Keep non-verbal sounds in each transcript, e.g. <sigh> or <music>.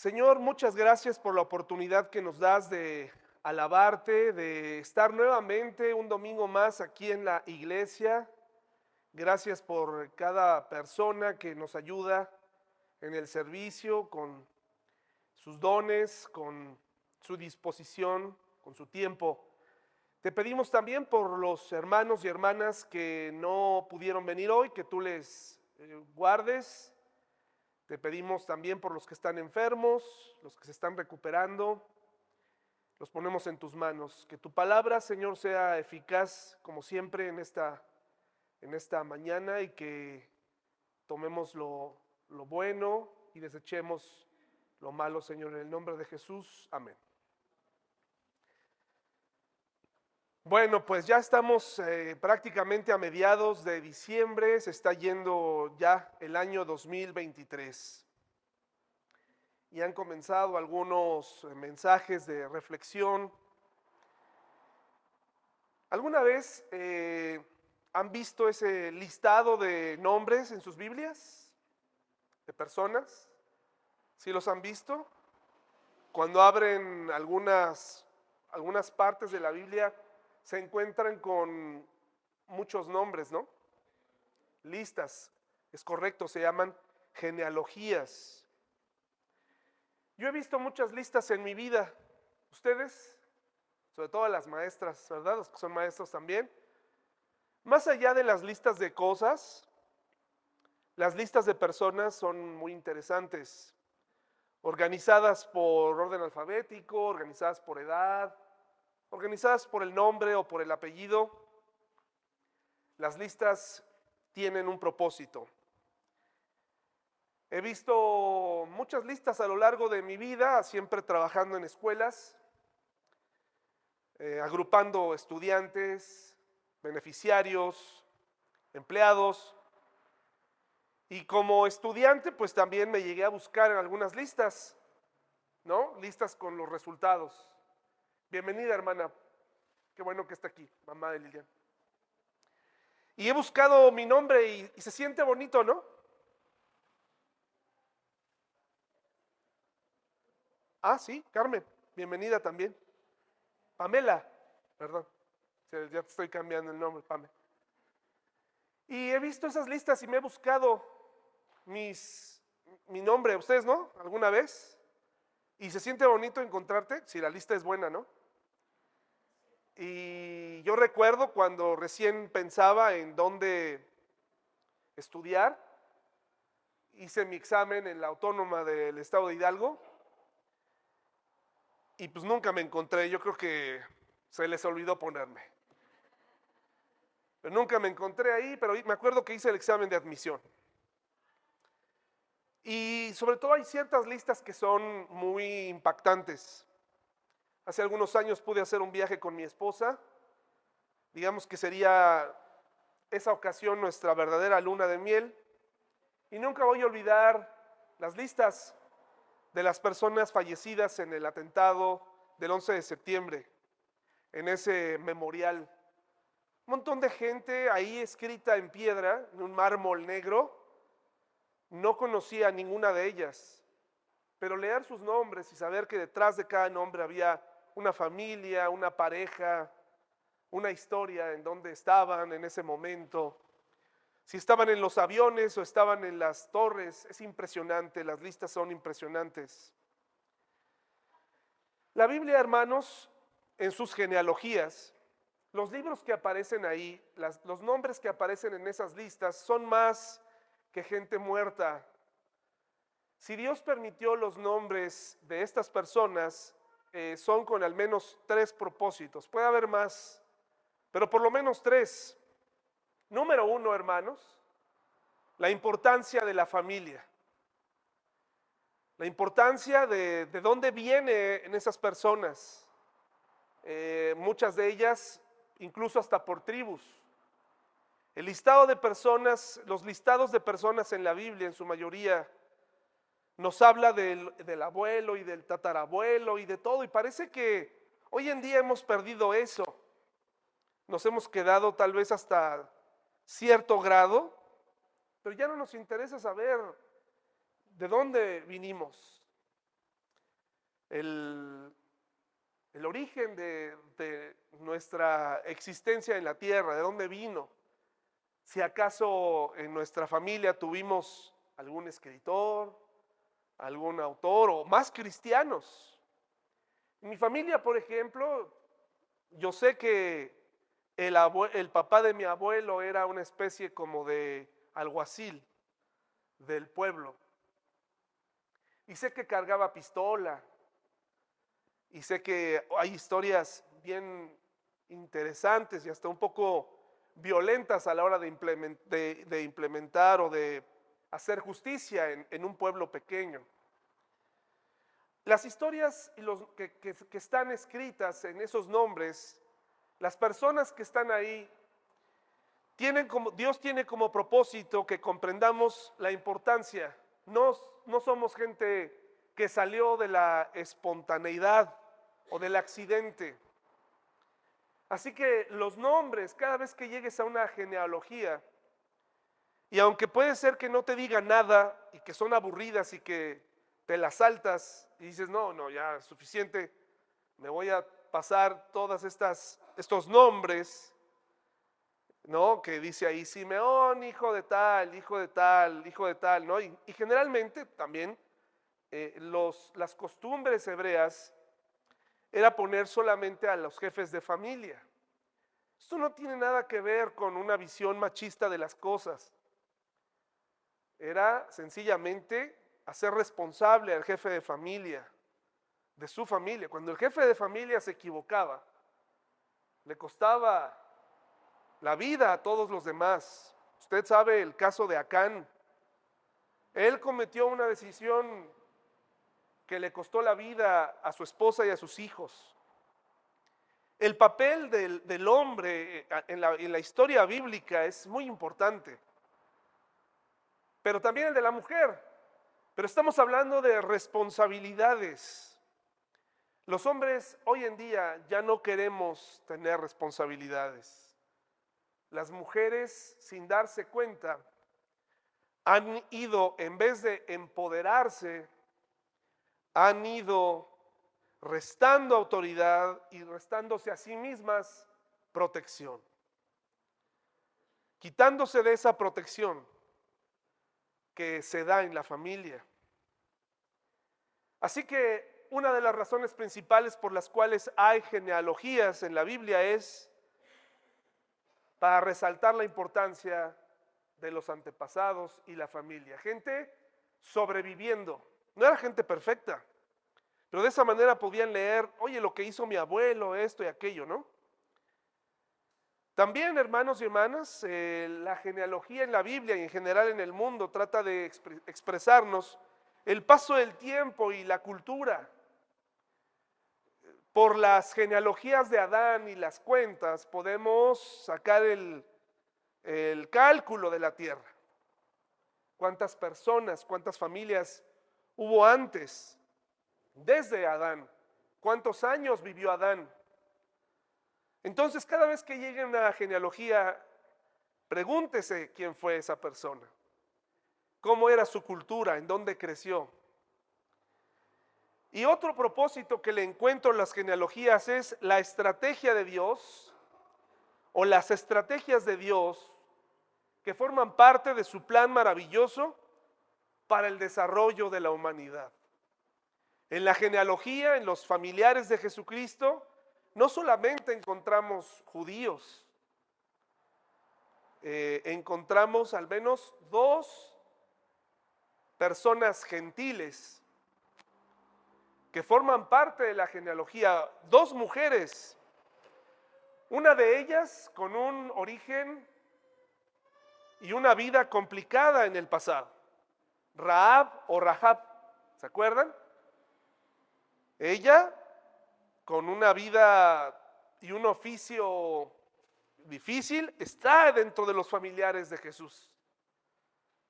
Señor, muchas gracias por la oportunidad que nos das de alabarte, de estar nuevamente un domingo más aquí en la iglesia. Gracias por cada persona que nos ayuda en el servicio con sus dones, con su disposición, con su tiempo. Te pedimos también por los hermanos y hermanas que no pudieron venir hoy, que tú les eh, guardes, te pedimos también por los que están enfermos, los que se están recuperando. Los ponemos en tus manos. Que tu palabra, Señor, sea eficaz como siempre en esta, en esta mañana y que tomemos lo, lo bueno y desechemos lo malo, Señor, en el nombre de Jesús. Amén. Bueno, pues ya estamos eh, prácticamente a mediados de diciembre, se está yendo ya el año 2023. Y han comenzado algunos eh, mensajes de reflexión. ¿Alguna vez eh, han visto ese listado de nombres en sus Biblias? ¿De personas? ¿Sí los han visto? Cuando abren algunas, algunas partes de la Biblia, se encuentran con muchos nombres, ¿no? Listas, es correcto, se llaman genealogías. Yo he visto muchas listas en mi vida. ¿Ustedes? Sobre todo las maestras, ¿verdad? Los que son maestros también. Más allá de las listas de cosas, las listas de personas son muy interesantes. Organizadas por orden alfabético, organizadas por edad, organizadas por el nombre o por el apellido. Las listas tienen un propósito. He visto muchas listas a lo largo de mi vida, siempre trabajando en escuelas, eh, agrupando estudiantes, beneficiarios, empleados. Y como estudiante, pues también me llegué a buscar en algunas listas, ¿no? Listas con los resultados. Bienvenida, hermana. Qué bueno que está aquí, mamá de Lilian. Y he buscado mi nombre y, se siente bonito, ¿no? Ah, sí, Carmen, bienvenida también. Pamela, perdón, ya te estoy cambiando el nombre, Pamela. Y he visto esas listas y me he buscado mis, mi nombre, ¿ustedes no? ¿Alguna vez? Y se siente bonito encontrarte, si la lista es buena, ¿no? Y yo recuerdo cuando recién pensaba en dónde estudiar, hice mi examen en la autónoma del estado de Hidalgo y pues nunca me encontré, yo creo que se les olvidó ponerme. Pero nunca me encontré ahí, pero me acuerdo que hice el examen de admisión. Y sobre todo hay ciertas listas que son muy impactantes. Hace algunos años pude hacer un viaje con mi esposa. Digamos que sería esa ocasión nuestra verdadera luna de miel. Y nunca voy a olvidar las listas de las personas fallecidas en el atentado del 11 de septiembre, en ese memorial. Un montón de gente ahí escrita en piedra, en un mármol negro. No conocía a ninguna de ellas, pero leer sus nombres y saber que detrás de cada nombre había una familia, una pareja, una historia en donde estaban en ese momento. Si estaban en los aviones o estaban en las torres, es impresionante, las listas son impresionantes. La Biblia, hermanos, en sus genealogías, los libros que aparecen ahí, los nombres que aparecen en esas listas son más que gente muerta. Si Dios permitió los nombres de estas personas, eh, son con al menos tres propósitos. Puede haber más, pero por lo menos tres. Número uno, hermanos, la importancia de la familia. La importancia de, de dónde vienen esas personas. Eh, muchas de ellas incluso hasta por tribus. El listado de personas, los listados de personas en la Biblia en su mayoría nos habla del, abuelo y del tatarabuelo y de todo. Y parece que hoy en día hemos perdido eso. Nos hemos quedado tal vez hasta cierto grado, pero ya no nos interesa saber de dónde vinimos. el, el origen de, de nuestra existencia en la tierra, de dónde vino. Si acaso en nuestra familia tuvimos algún escritor, algún autor o más cristianos. En mi familia, por ejemplo, yo sé que el, el, papá de mi abuelo era una especie como de alguacil del pueblo. Y sé que cargaba pistola. Y sé que hay historias bien interesantes y hasta un poco violentas a la hora de, implementar o de hacer justicia en, un pueblo pequeño. Las historias que, que están escritas en esos nombres, las personas que están ahí, tienen como, Dios tiene como propósito que comprendamos la importancia. No, no somos gente que salió de la espontaneidad o del accidente. Así que los nombres, cada vez que llegues a una genealogía, y aunque puede ser que no te diga nada y que son aburridas y que te las saltas y dices, no, no, ya es suficiente, me voy a pasar todas estas estos nombres, ¿no? Que dice ahí Simeón, hijo de tal, hijo de tal, hijo de tal, ¿no? Y, generalmente también eh, los, las costumbres hebreas era poner solamente a los jefes de familia. Esto no tiene nada que ver con una visión machista de las cosas. Era sencillamente hacer responsable al jefe de familia, de su familia. Cuando el jefe de familia se equivocaba, le costaba la vida a todos los demás. Usted sabe el caso de Acán. Él cometió una decisión que le costó la vida a su esposa y a sus hijos. El papel del, hombre eh, en la, en la historia bíblica es muy importante, pero también el de la mujer. Pero estamos hablando de responsabilidades. Los hombres hoy en día ya no queremos tener responsabilidades. Las mujeres, sin darse cuenta, han ido, en vez de empoderarse, han ido restando autoridad y restándose a sí mismas protección. Quitándose de esa protección que se da en la familia. Así que una de las razones principales por las cuales hay genealogías en la Biblia es para resaltar la importancia de los antepasados y la familia. Gente sobreviviendo no era gente perfecta, pero de esa manera podían leer, oye, lo que hizo mi abuelo, esto y aquello, ¿no? También, hermanos y hermanas, eh, la genealogía en la Biblia y en general en el mundo trata de expresarnos el paso del tiempo y la cultura. Por las genealogías de Adán y las cuentas podemos sacar el, el cálculo de la tierra. ¿Cuántas personas, cuántas familias hubo antes, desde Adán. ¿Cuántos años vivió Adán? Entonces, cada vez que llegue una genealogía, pregúntese quién fue esa persona, cómo era su cultura, en dónde creció. Y otro propósito que le encuentro en las genealogías es la estrategia de Dios o las estrategias de Dios que forman parte de su plan maravilloso para el desarrollo de la humanidad. En la genealogía, en los familiares de Jesucristo, no solamente encontramos judíos, eh, encontramos al menos dos personas gentiles que forman parte de la genealogía, dos mujeres, una de ellas con un origen y una vida complicada en el pasado. Raab o Rahab, ¿se acuerdan? Ella, con una vida y un oficio difícil, está dentro de los familiares de Jesús.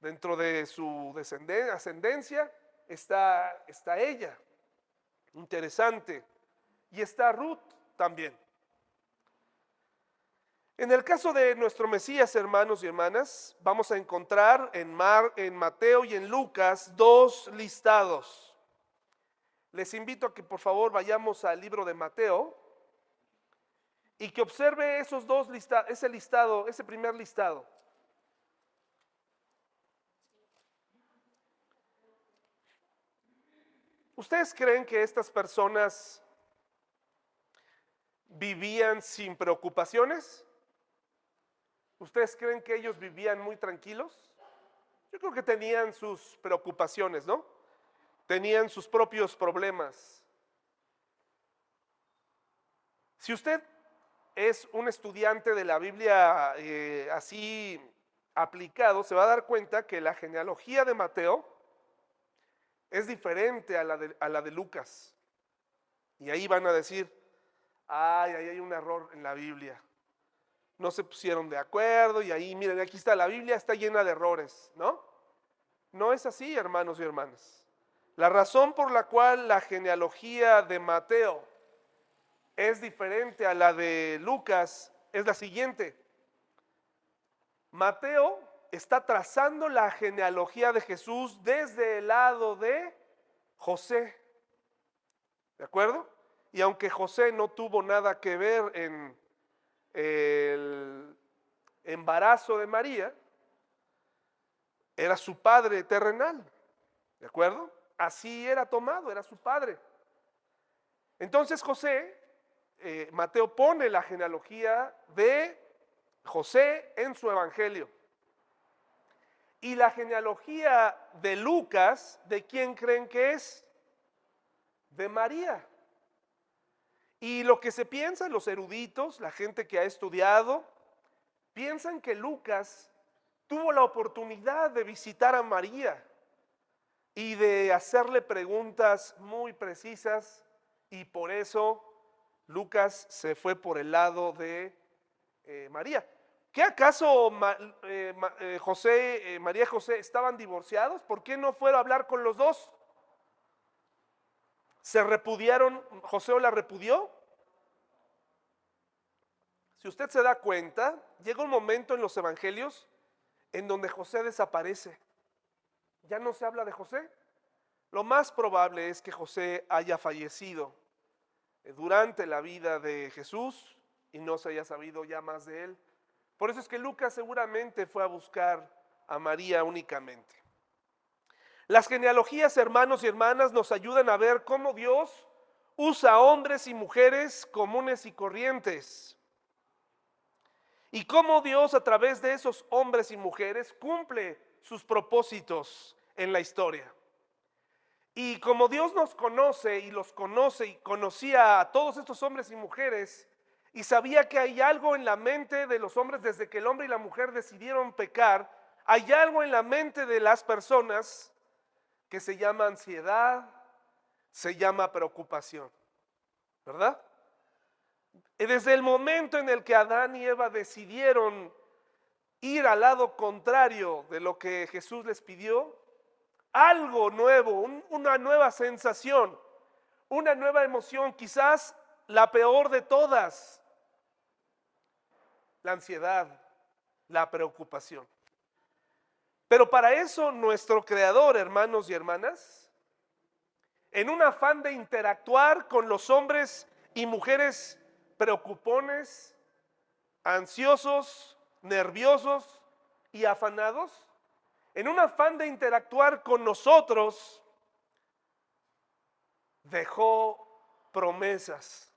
Dentro de su ascendencia está, está ella. Interesante. Y está Ruth también. En el caso de nuestro Mesías, hermanos y hermanas, vamos a encontrar en, Mar, en Mateo y en Lucas dos listados. Les invito a que por favor vayamos al libro de Mateo y que observe esos dos listados, ese listado, ese primer listado. ¿Ustedes creen que estas personas vivían sin preocupaciones? ¿Ustedes creen que ellos vivían muy tranquilos? Yo creo que tenían sus preocupaciones, ¿no? Tenían sus propios problemas. Si usted es un estudiante de la Biblia eh, así aplicado, se va a dar cuenta que la genealogía de Mateo es diferente a la de, a la de Lucas. Y ahí van a decir, ay, ahí hay un error en la Biblia. No se pusieron de acuerdo y ahí, miren, aquí está, la Biblia está llena de errores, ¿no? No es así, hermanos y hermanas. La razón por la cual la genealogía de Mateo es diferente a la de Lucas es la siguiente. Mateo está trazando la genealogía de Jesús desde el lado de José. ¿De acuerdo? Y aunque José no tuvo nada que ver en el embarazo de María, era su padre terrenal. ¿De acuerdo? Así era tomado, era su padre. Entonces José, eh, Mateo pone la genealogía de José en su evangelio. Y la genealogía de Lucas, ¿de quién creen que es? De María. Y lo que se piensa, los eruditos, la gente que ha estudiado, piensan que Lucas tuvo la oportunidad de visitar a María y de hacerle preguntas muy precisas y por eso Lucas se fue por el lado de eh, María. ¿Qué acaso eh, eh, José, eh, María y José estaban divorciados? ¿Por qué no fueron a hablar con los dos? ¿Se repudiaron? ¿José la repudió? Si usted se da cuenta, llega un momento en los evangelios en donde José desaparece. Ya no se habla de José. Lo más probable es que José haya fallecido durante la vida de Jesús y no se haya sabido ya más de él. Por eso es que Lucas seguramente fue a buscar a María únicamente. Las genealogías, hermanos y hermanas, nos ayudan a ver cómo Dios usa hombres y mujeres comunes y corrientes. Y cómo Dios a través de esos hombres y mujeres cumple sus propósitos en la historia. Y como Dios nos conoce y los conoce y conocía a todos estos hombres y mujeres, y sabía que hay algo en la mente de los hombres desde que el hombre y la mujer decidieron pecar, hay algo en la mente de las personas que se llama ansiedad, se llama preocupación, ¿verdad? Desde el momento en el que Adán y Eva decidieron ir al lado contrario de lo que Jesús les pidió, algo nuevo, una nueva sensación, una nueva emoción, quizás la peor de todas, la ansiedad, la preocupación. Pero para eso nuestro Creador, hermanos y hermanas, en un afán de interactuar con los hombres y mujeres preocupones, ansiosos, nerviosos y afanados, en un afán de interactuar con nosotros, dejó promesas.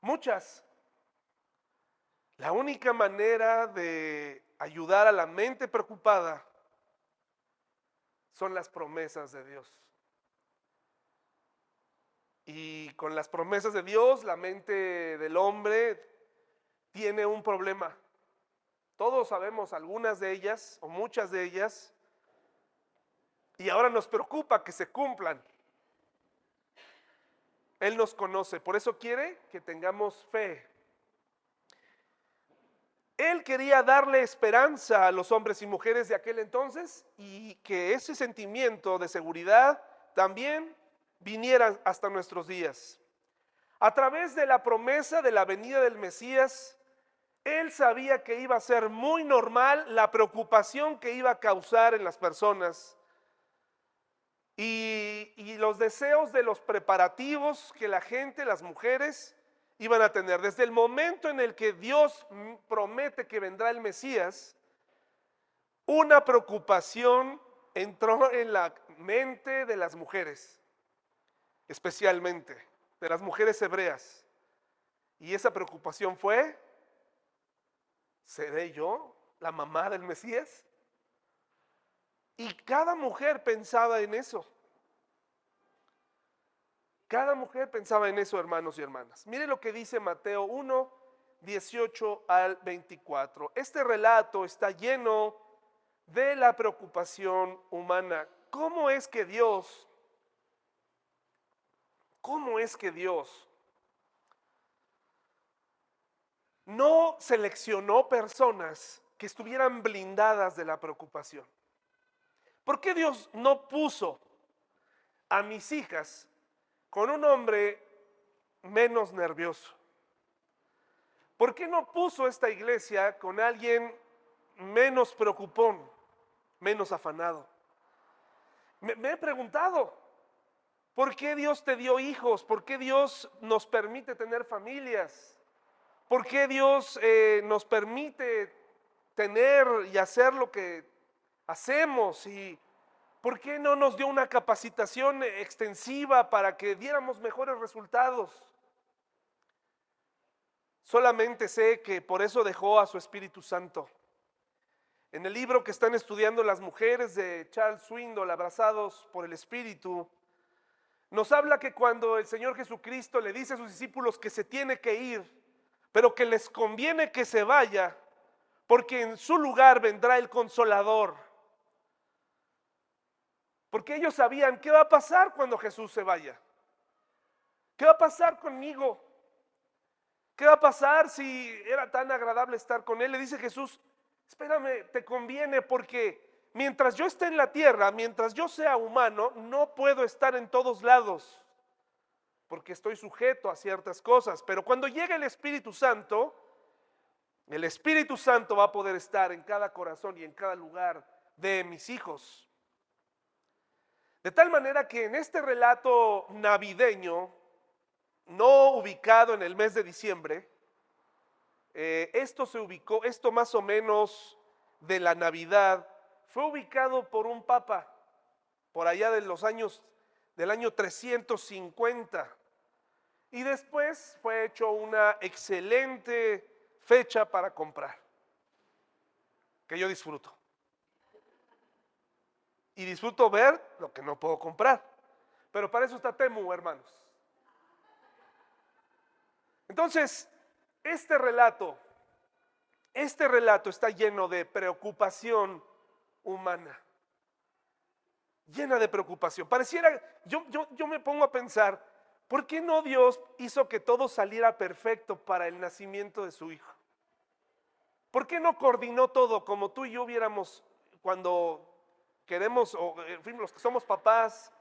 Muchas la única manera de ayudar a la mente preocupada son las promesas de Dios. Y con las promesas de Dios, la mente del hombre tiene un problema. Todos sabemos algunas de ellas o muchas de ellas. Y ahora nos preocupa que se cumplan. Él nos conoce, por eso quiere que tengamos fe él quería darle esperanza a los hombres y mujeres de aquel entonces y que ese sentimiento de seguridad también viniera hasta nuestros días. A través de la promesa de la venida del Mesías, él sabía que iba a ser muy normal la preocupación que iba a causar en las personas. Y, los deseos de los preparativos que la gente, las mujeres, iban a tener. Desde el momento en el que Dios promete que vendrá el Mesías, una preocupación entró en la mente de las mujeres, especialmente de las mujeres hebreas. Y esa preocupación fue, ¿seré yo la mamá del Mesías? Y cada mujer pensaba en eso. Cada mujer pensaba en eso, hermanos y hermanas. Mire lo que dice Mateo 1, 18 al 24. Este relato está lleno de la preocupación humana. ¿Cómo es que Dios, cómo es que Dios no seleccionó personas que estuvieran blindadas de la preocupación? ¿Por qué Dios no puso a mis hijas con un hombre menos nervioso? ¿Por qué no puso esta iglesia con alguien menos preocupón, menos afanado? Me, he preguntado, ¿por qué Dios te dio hijos? ¿Por qué Dios nos permite tener familias? ¿Por qué Dios eh, nos permite tener y hacer lo que hacemos y por qué no nos dio una capacitación extensiva para que diéramos mejores resultados. Solamente sé que por eso dejó a su Espíritu Santo. En el libro que están estudiando las mujeres de Charles Swindoll, Abrazados por el Espíritu, nos habla que cuando el Señor Jesucristo le dice a sus discípulos que se tiene que ir, pero que les conviene que se vaya, porque en su lugar vendrá el consolador porque ellos sabían qué va a pasar cuando Jesús se vaya. ¿Qué va a pasar conmigo? ¿Qué va a pasar si era tan agradable estar con Él? Le dice Jesús, espérame, te conviene porque mientras yo esté en la tierra, mientras yo sea humano, no puedo estar en todos lados, porque estoy sujeto a ciertas cosas. Pero cuando llegue el Espíritu Santo, el Espíritu Santo va a poder estar en cada corazón y en cada lugar de mis hijos. De tal manera que en este relato navideño, no ubicado en el mes de diciembre, eh, esto se ubicó, esto más o menos de la Navidad, fue ubicado por un papa por allá de los años del año 350. Y después fue hecho una excelente fecha para comprar, que yo disfruto y disfruto ver lo que no puedo comprar. Pero para eso está Temu, hermanos. Entonces, este relato, este relato está lleno de preocupación humana. Llena de preocupación. Pareciera, yo, yo, yo me pongo a pensar, ¿por qué no Dios hizo que todo saliera perfecto para el nacimiento de su hijo? ¿Por qué no coordinó todo como tú y yo hubiéramos cuando queremos, o en fin, los que somos papás,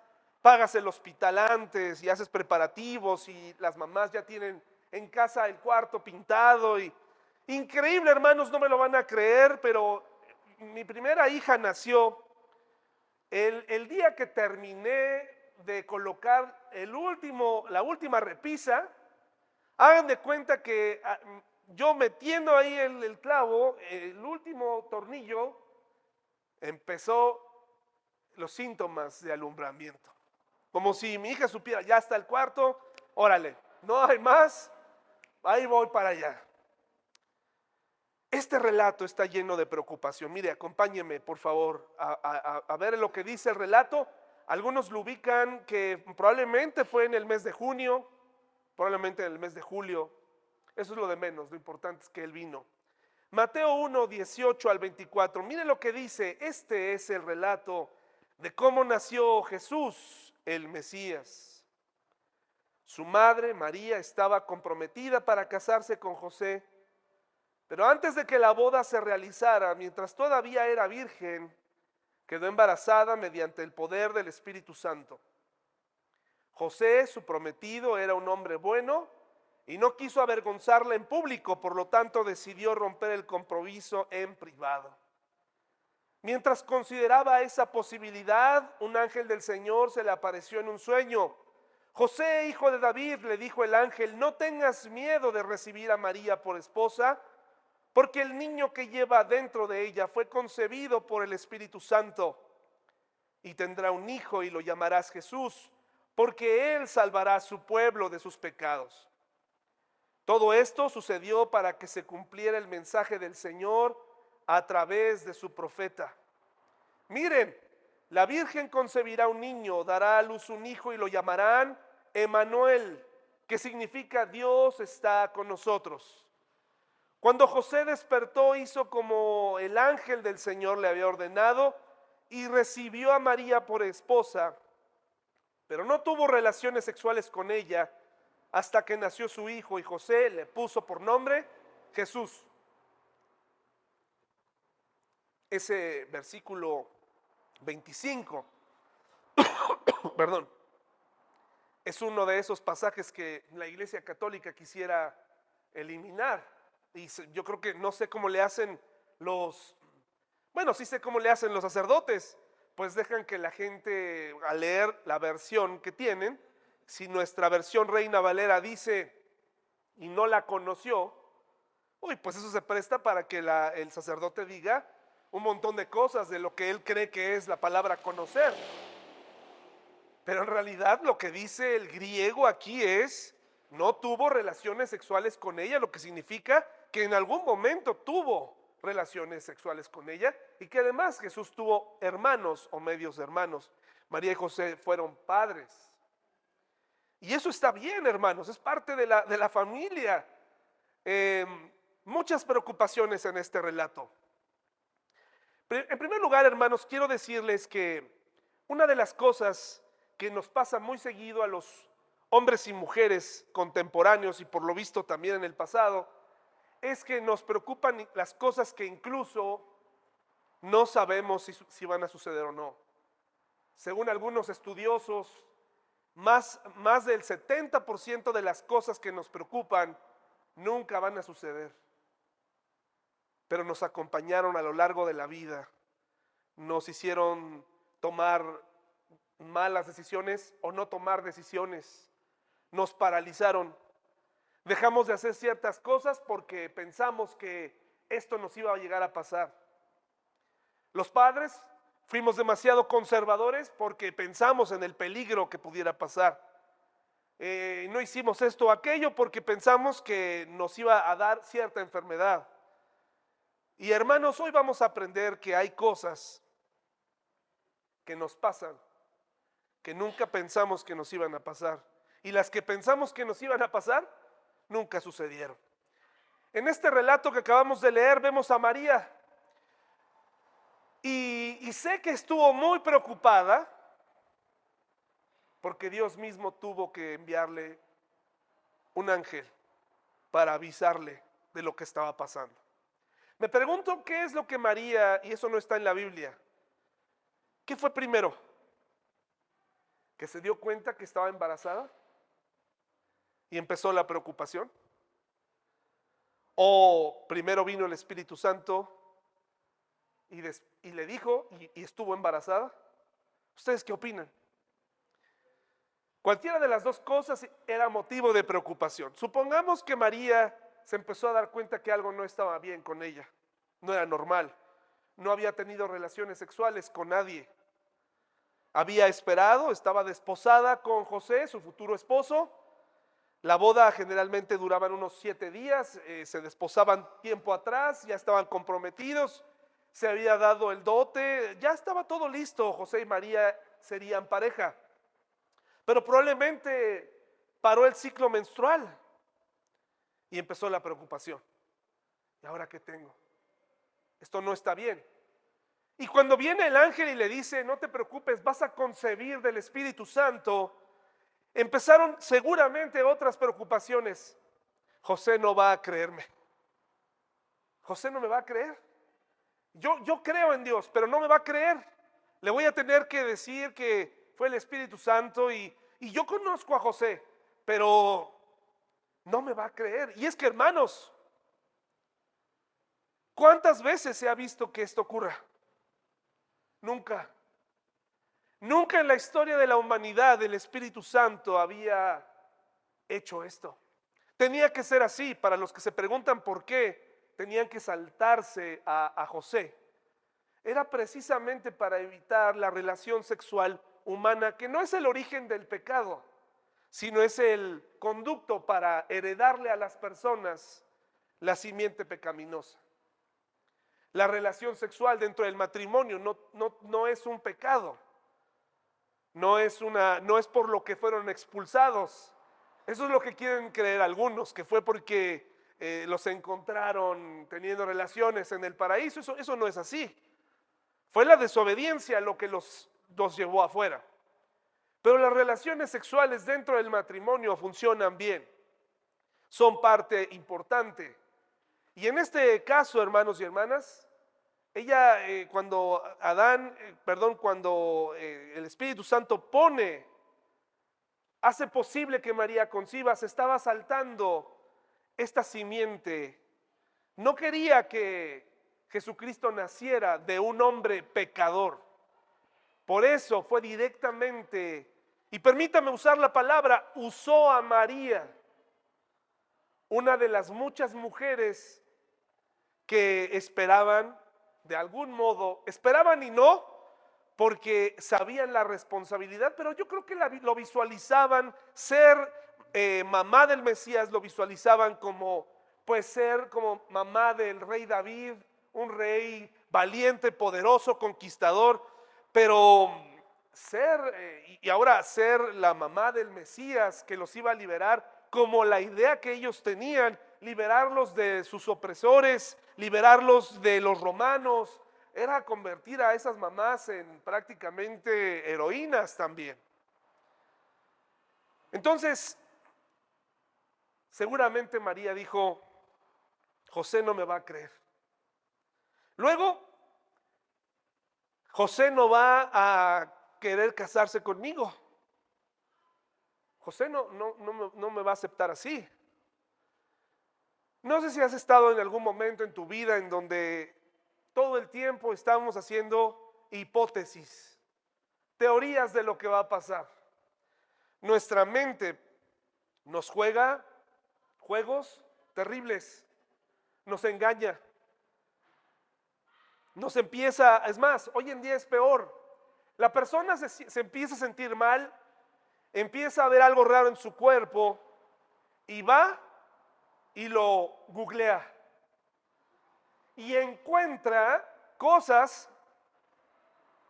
pagas el hospital antes y haces preparativos y las mamás ya tienen en casa el cuarto pintado y increíble hermanos, no me lo van a creer, pero mi primera hija nació el, día que terminé de colocar la última repisa, hagan de cuenta que ah, yo metiendo ahí el, el clavo, el último tornillo, empezó los síntomas de alumbramiento. Como si mi hija supiera, ya está el cuarto, órale, no hay más, ahí voy para allá. Este relato está lleno de preocupación. Mire, acompáñeme, por favor, a, a, ver lo que dice el relato. Algunos lo ubican que probablemente fue en el mes de junio, probablemente en el mes de julio. Eso es lo de menos, lo importante es que él vino. Mateo 1, 18 al 24. Mire lo que dice. Este es el relato de cómo nació Jesús, el Mesías. Su madre, María, estaba comprometida para casarse con José, pero antes de que la boda se realizara, mientras todavía era virgen, quedó embarazada mediante el poder del Espíritu Santo. José, su prometido, era un hombre bueno y no quiso avergonzarla en público, por lo tanto decidió romper el compromiso en privado. Mientras consideraba esa posibilidad, un ángel del Señor se le apareció en un sueño. José, hijo de David, le dijo el ángel, no tengas miedo de recibir a María por esposa, porque el niño que lleva dentro de ella fue concebido por el Espíritu Santo y tendrá un hijo y lo llamarás Jesús, porque él salvará a su pueblo de sus pecados. Todo esto sucedió para que se cumpliera el mensaje del Señor a través de su profeta. Miren, la Virgen concebirá un niño, dará a luz un hijo y lo llamarán Emanuel, que significa Dios está con nosotros. Cuando José despertó, hizo como el ángel del Señor le había ordenado y recibió a María por esposa, pero no tuvo relaciones sexuales con ella hasta que nació su hijo y José le puso por nombre Jesús. Ese versículo 25, <coughs> perdón, es uno de esos pasajes que la Iglesia Católica quisiera eliminar. Y yo creo que no sé cómo le hacen los, bueno, sí sé cómo le hacen los sacerdotes, pues dejan que la gente al leer la versión que tienen, si nuestra versión Reina Valera dice y no la conoció, uy, pues eso se presta para que el sacerdote diga un montón de cosas de lo que él cree que es la palabra conocer. Pero en realidad lo que dice el griego aquí es, no tuvo relaciones sexuales con ella, lo que significa que en algún momento tuvo relaciones sexuales con ella y que además Jesús tuvo hermanos o medios hermanos. María y José fueron padres. Y eso está bien, hermanos, es parte de la, de la familia. Em, muchas preocupaciones en este relato. En primer lugar, hermanos, quiero decirles que una de las cosas que nos pasa muy seguido a los hombres y mujeres contemporáneos y por lo visto también en el pasado, es que nos preocupan las cosas que incluso no sabemos si, van a suceder o no. Según algunos estudiosos, más, más del 70% de las cosas que nos preocupan nunca van a suceder, pero nos acompañaron a lo largo de la vida, nos hicieron tomar malas decisiones o no tomar decisiones, nos paralizaron, dejamos de hacer ciertas cosas porque pensamos que esto nos iba a llegar a pasar. Los padres Fuimos demasiado conservadores porque pensamos en el peligro que pudiera pasar. Eh, no hicimos esto o aquello porque pensamos que nos iba a dar cierta enfermedad. Y hermanos, hoy vamos a aprender que hay cosas que nos pasan, que nunca pensamos que nos iban a pasar. Y las que pensamos que nos iban a pasar, nunca sucedieron. En este relato que acabamos de leer vemos a María y, sé que estuvo muy preocupada porque Dios mismo tuvo que enviarle un ángel para avisarle de lo que estaba pasando. Me pregunto qué es lo que María, y eso no está en la Biblia, ¿qué fue primero? ¿Que se dio cuenta que estaba embarazada? ¿Y empezó la preocupación? ¿O primero vino el Espíritu Santo y, le dijo y, estuvo embarazada. ¿Ustedes qué opinan? Cualquiera de las dos cosas era motivo de preocupación. Supongamos que María se empezó a dar cuenta que algo no estaba bien con ella, no era normal, no había tenido relaciones sexuales con nadie. Había esperado, estaba desposada con José, su futuro esposo. La boda generalmente duraba unos siete días, eh, se desposaban tiempo atrás, ya estaban comprometidos se había dado el dote, ya estaba todo listo, José y María serían pareja. Pero probablemente paró el ciclo menstrual y empezó la preocupación. ¿Y ahora qué tengo? Esto no está bien. Y cuando viene el ángel y le dice, no te preocupes, vas a concebir del Espíritu Santo, empezaron seguramente otras preocupaciones. José no va a creerme. José no me va a creer. Yo, creo en Dios, pero no me va a creer. Le voy a tener que decir que fue el Espíritu Santo y, y yo conozco a José, pero no me va a creer. Y es que, hermanos, ¿cuántas veces se ha visto que esto ocurra? Nunca. Nunca en la historia de la humanidad el Espíritu Santo había hecho esto. Tenía que ser así. Para los que se preguntan por qué, tenían que saltarse a, José. Era precisamente para evitar la relación sexual humana, que no es el origen del pecado, sino es el conducto para heredarle a las personas la simiente pecaminosa. La relación sexual dentro del matrimonio no, no, no es un pecado, no es, una, no es por lo que fueron expulsados, eso es lo que quieren creer algunos, que fue porque eh, los encontraron teniendo relaciones en el paraíso. Eso, eso no es así. Fue la desobediencia lo que los, los llevó afuera. Pero las relaciones sexuales dentro del matrimonio funcionan bien. Son parte importante. Y en este caso, hermanos y hermanas, ella eh, cuando Adán, eh, perdón, cuando el Espíritu Santo pone hace posible que María conciba, se estaba saltando esta simiente. No quería que Jesucristo naciera de un hombre pecador. Por eso fue directamente, y permítame usar la palabra, usó a María, una de las muchas mujeres que esperaban, de algún modo, esperaban y no, porque sabían la responsabilidad, pero yo creo que lo visualizaban ser eh, mamá del Mesías, lo visualizaban como, pues ser como mamá del rey David, un rey valiente, poderoso, conquistador, pero ser, eh, y ahora ser la mamá del Mesías que los iba a liberar, como la idea que ellos tenían, liberarlos de sus opresores, liberarlos de los romanos, era convertir a esas mamás en prácticamente heroínas también. Entonces, seguramente María dijo, José no me va a creer. Luego, José no va a querer casarse conmigo. José no, no, no, no, me va a aceptar así. No sé si has estado en algún momento en tu vida en donde todo el tiempo estamos haciendo hipótesis, teorías de lo que va a pasar. Nuestra mente nos juega juegos terribles, nos engaña, nos empieza, es más, hoy en día es peor. La persona se, se empieza a sentir mal, empieza a ver algo raro en su cuerpo y va y lo googlea y encuentra cosas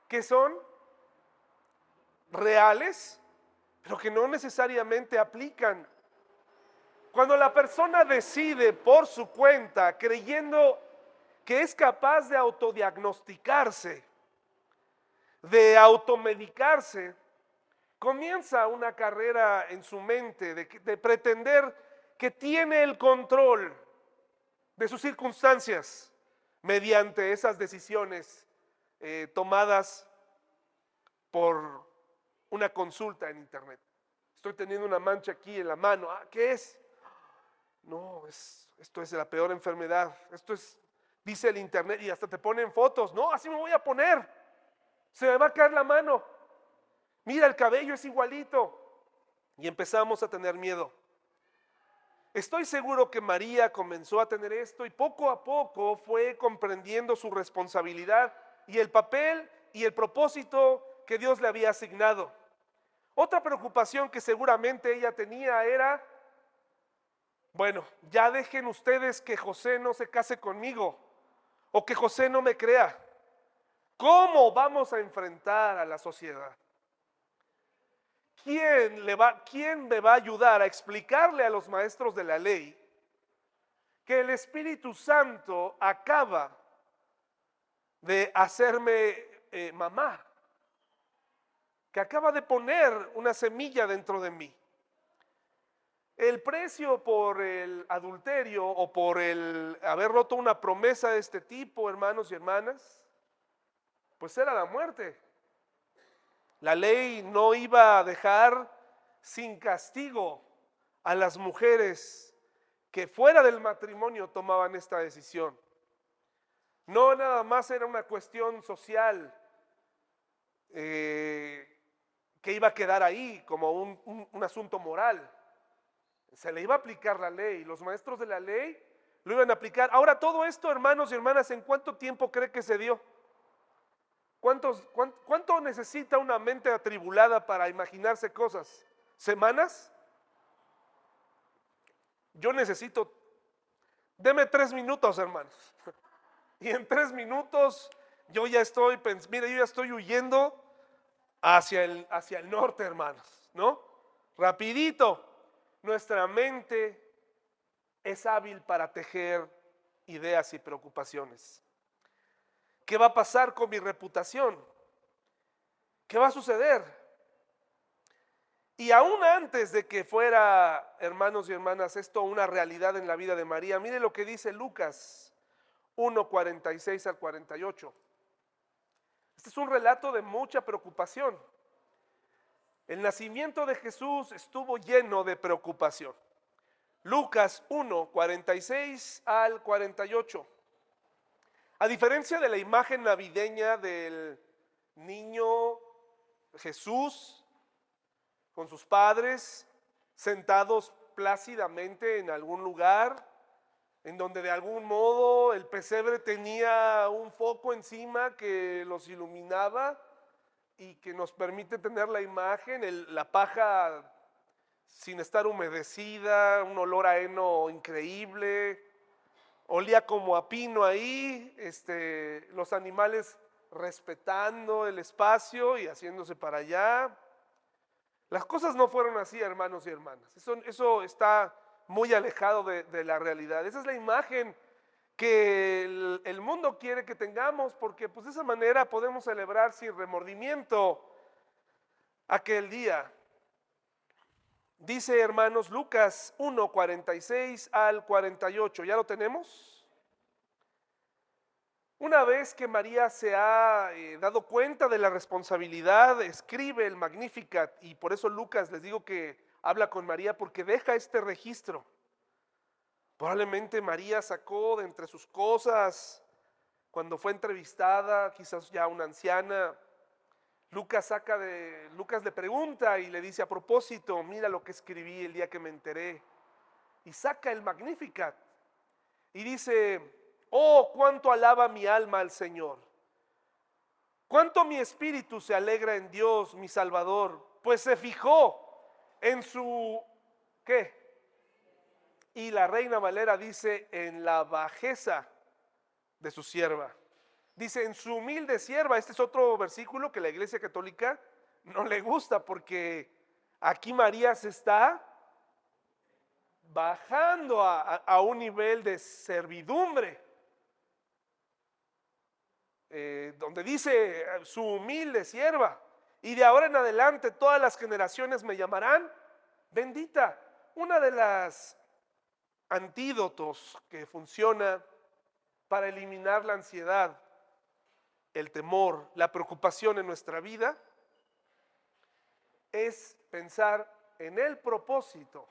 que son reales, pero que no necesariamente aplican. Cuando la persona decide por su cuenta, creyendo que es capaz de autodiagnosticarse, de automedicarse, comienza una carrera en su mente de, de pretender que tiene el control de sus circunstancias mediante esas decisiones eh, tomadas por una consulta en internet. Estoy teniendo una mancha aquí en la mano. Ah, ¿Qué es? No, es, esto es la peor enfermedad. Esto es, dice el internet, y hasta te ponen fotos. No, así me voy a poner. Se me va a caer la mano. Mira, el cabello es igualito. Y empezamos a tener miedo. Estoy seguro que María comenzó a tener esto y poco a poco fue comprendiendo su responsabilidad y el papel y el propósito que Dios le había asignado. Otra preocupación que seguramente ella tenía era, bueno, ya dejen ustedes que José no se case conmigo o que José no me crea. ¿Cómo vamos a enfrentar a la sociedad? ¿Quién, le va, ¿quién me va a ayudar a explicarle a los maestros de la ley que el Espíritu Santo acaba de hacerme eh, mamá? Que acaba de poner una semilla dentro de mí. El precio por el adulterio o por el haber roto una promesa de este tipo, hermanos y hermanas, pues era la muerte. La ley no iba a dejar sin castigo a las mujeres que fuera del matrimonio tomaban esta decisión. No nada más era una cuestión social, eh, que iba a quedar ahí como un, un asunto moral. Se le iba a aplicar la ley. Los maestros de la ley lo iban a aplicar. Ahora todo esto, hermanos y hermanas, ¿en cuánto tiempo cree que se dio? Cuánto, necesita una mente atribulada para imaginarse cosas? ¿Semanas? Yo necesito, deme tres minutos, hermanos. <laughs> Y en tres minutos yo ya estoy, mire, yo ya estoy huyendo hacia el, hacia el norte, hermanos, ¿no? Rapidito. Nuestra mente es hábil para tejer ideas y preocupaciones. ¿Qué va a pasar con mi reputación? ¿Qué va a suceder? Y aún antes de que fuera, hermanos y hermanas, esto una realidad en la vida de María, mire lo que dice Lucas 1.46 al 48. Este es un relato de mucha preocupación. El nacimiento de Jesús estuvo lleno de preocupación. Lucas 1, 46 al 48. A diferencia de la imagen navideña del niño Jesús con sus padres sentados plácidamente en algún lugar, en donde de algún modo el pesebre tenía un foco encima que los iluminaba y que nos permite tener la imagen, la paja sin estar humedecida, un olor a heno increíble, olía como a pino ahí, este, los animales respetando el espacio y haciéndose para allá. Las cosas no fueron así, hermanos y hermanas. Eso, está muy alejado de, la realidad. Esa es la imagen que el, el, mundo quiere que tengamos, porque pues de esa manera podemos celebrar sin remordimiento aquel día. Dice, hermanos, Lucas 1, 46 al 48. ¿Ya lo tenemos? Una vez que María se ha eh, dado cuenta de la responsabilidad, escribe el Magnificat y por eso Lucas les digo que habla con María porque deja este registro. Probablemente María sacó de entre sus cosas cuando fue entrevistada, quizás ya una anciana, Lucas saca de Lucas le pregunta y le dice a propósito, mira lo que escribí el día que me enteré. Y saca el Magnificat y dice, "Oh, cuánto alaba mi alma al Señor. Cuánto mi espíritu se alegra en Dios, mi Salvador, pues se fijó en su ¿qué? Y la reina Valera dice en la bajeza de su sierva. Dice, en su humilde sierva, este es otro versículo que la iglesia católica no le gusta porque aquí María se está bajando a, un nivel de servidumbre. Eh, donde dice su humilde sierva, y de ahora en adelante todas las generaciones me llamarán bendita. Una de las antídotos que funciona para eliminar la ansiedad el temor, la preocupación en nuestra vida es pensar en el propósito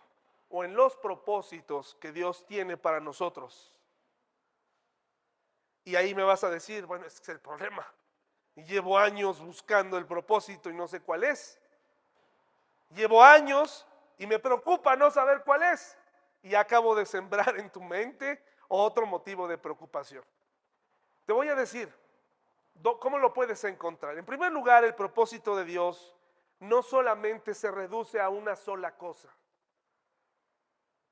o en los propósitos que Dios tiene para nosotros. Y ahí me vas a decir, bueno, ese es el problema. Llevo años buscando el propósito y no sé cuál es. Llevo años y me preocupa no saber cuál es. Y acabo de sembrar en tu mente otro motivo de preocupación. Te voy a decir, ¿Cómo lo puedes encontrar? En primer lugar, el propósito de Dios no solamente se reduce a una sola cosa.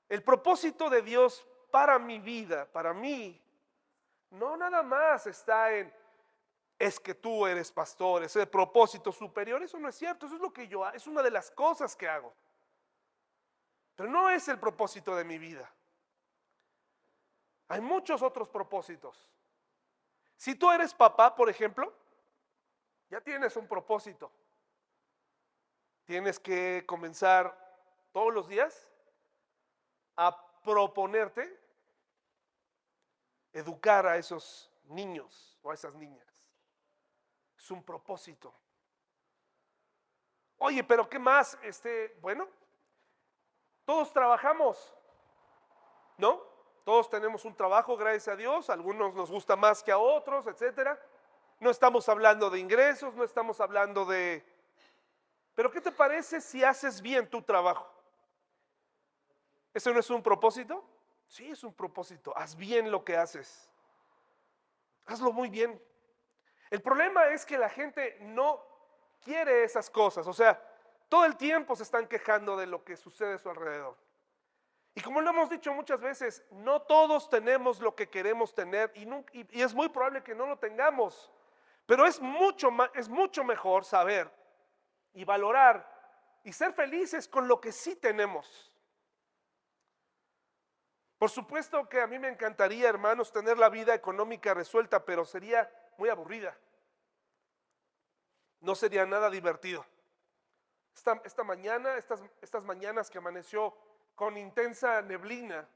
El propósito de Dios para mi vida, para mí, no nada más está en, es que tú eres pastor, es el propósito superior, eso no es cierto, eso es lo que yo hago, es una de las cosas que hago. Pero no es el propósito de mi vida. Hay muchos otros propósitos. Si tú eres papá, por ejemplo, ya tienes un propósito. Tienes que comenzar todos los días a proponerte educar a esos niños o a esas niñas. Es un propósito. Oye, pero ¿qué más? Este, bueno, todos trabajamos, ¿no? Todos tenemos un trabajo, gracias a Dios. algunos nos gusta más que a otros, etcétera. No estamos hablando de ingresos, no estamos hablando de... Pero ¿qué te parece si haces bien tu trabajo? ¿Eso no es un propósito? Sí, es un propósito. Haz bien lo que haces. Hazlo muy bien. El problema es que la gente no quiere esas cosas. O sea, todo el tiempo se están quejando de lo que sucede a su alrededor. Y como lo hemos dicho muchas veces, no todos tenemos lo que queremos tener y, es muy probable que no lo tengamos. Pero es mucho, es mucho mejor saber y valorar y ser felices con lo que sí tenemos. Por supuesto que a mí me encantaría, hermanos, tener la vida económica resuelta, pero sería muy aburrida. No sería nada divertido. Esta, mañana, estas, estas mañanas que amaneció con intensa neblina,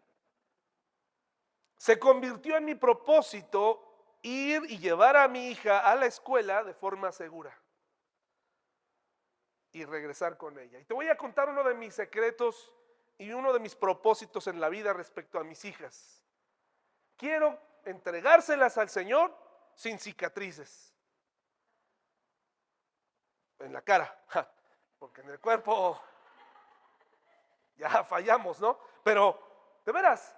se convirtió en mi propósito ir y llevar a mi hija a la escuela de forma segura y regresar con ella. Y te voy a contar uno de mis secretos y uno de mis propósitos en la vida respecto a mis hijas. Quiero entregárselas al Señor sin cicatrices. En la cara, <laughs> porque en el cuerpo ya <laughs> fallamos, ¿no? Pero, de veras,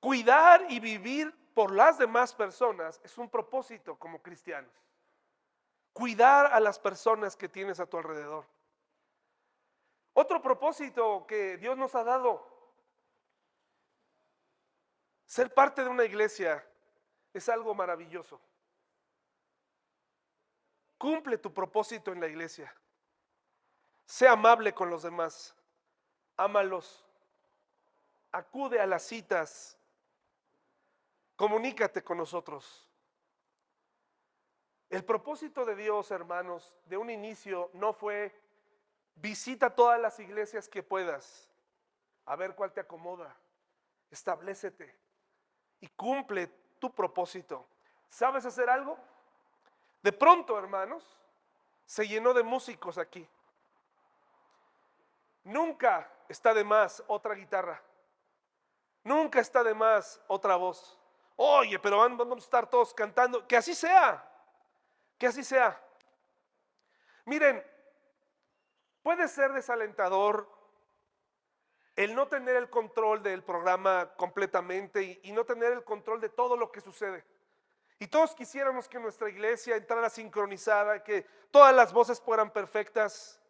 cuidar y vivir por las demás personas es un propósito como cristianos. Cuidar a las personas que tienes a tu alrededor. Otro propósito que Dios nos ha dado, ser parte de una iglesia es algo maravilloso. Cumple tu propósito en la iglesia. Sea amable con los demás. Ámalos. Acude a las citas. Comunícate con nosotros. El propósito de Dios, hermanos, de un inicio no fue visita todas las iglesias que puedas, a ver cuál te acomoda, establecete y cumple tu propósito. ¿Sabes hacer algo? De pronto, hermanos, se llenó de músicos aquí. Nunca está de más otra guitarra. Nunca está de más otra voz. Oye, pero vamos a estar todos cantando. Que así sea. Que así sea. Miren, puede ser desalentador el no tener el control del programa completamente y, no tener el control de todo lo que sucede. Y todos quisiéramos que nuestra iglesia entrara sincronizada, que todas las voces fueran perfectas,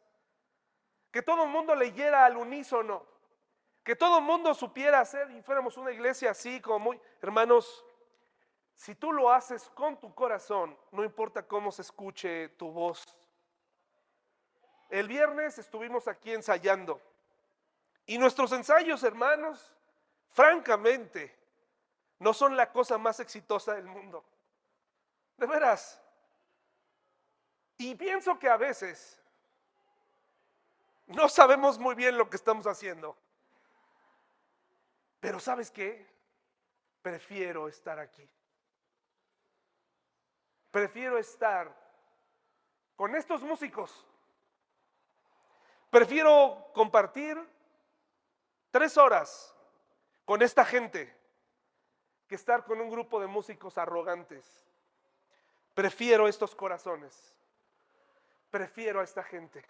que todo el mundo leyera al unísono, que todo el mundo supiera hacer y fuéramos una iglesia así como muy... Hermanos, si tú lo haces con tu corazón, no importa cómo se escuche tu voz. El viernes estuvimos aquí ensayando. Y nuestros ensayos, hermanos, francamente, no son la cosa más exitosa del mundo. De veras. Y pienso que a veces no sabemos muy bien lo que estamos haciendo. Pero ¿sabes qué? Prefiero estar aquí. Prefiero estar con estos músicos. Prefiero compartir tres horas con esta gente que estar con un grupo de músicos arrogantes. Prefiero estos corazones. Prefiero a esta gente.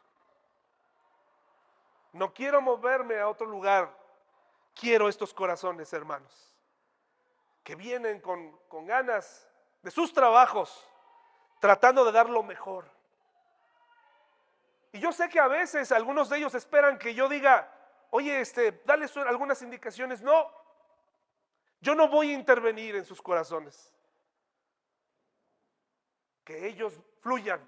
No quiero moverme a otro lugar. Quiero estos corazones, hermanos, que vienen con, con ganas de sus trabajos, tratando de dar lo mejor. Y yo sé que a veces algunos de ellos esperan que yo diga, oye, este, dale algunas indicaciones. No, yo no voy a intervenir en sus corazones. Que ellos fluyan.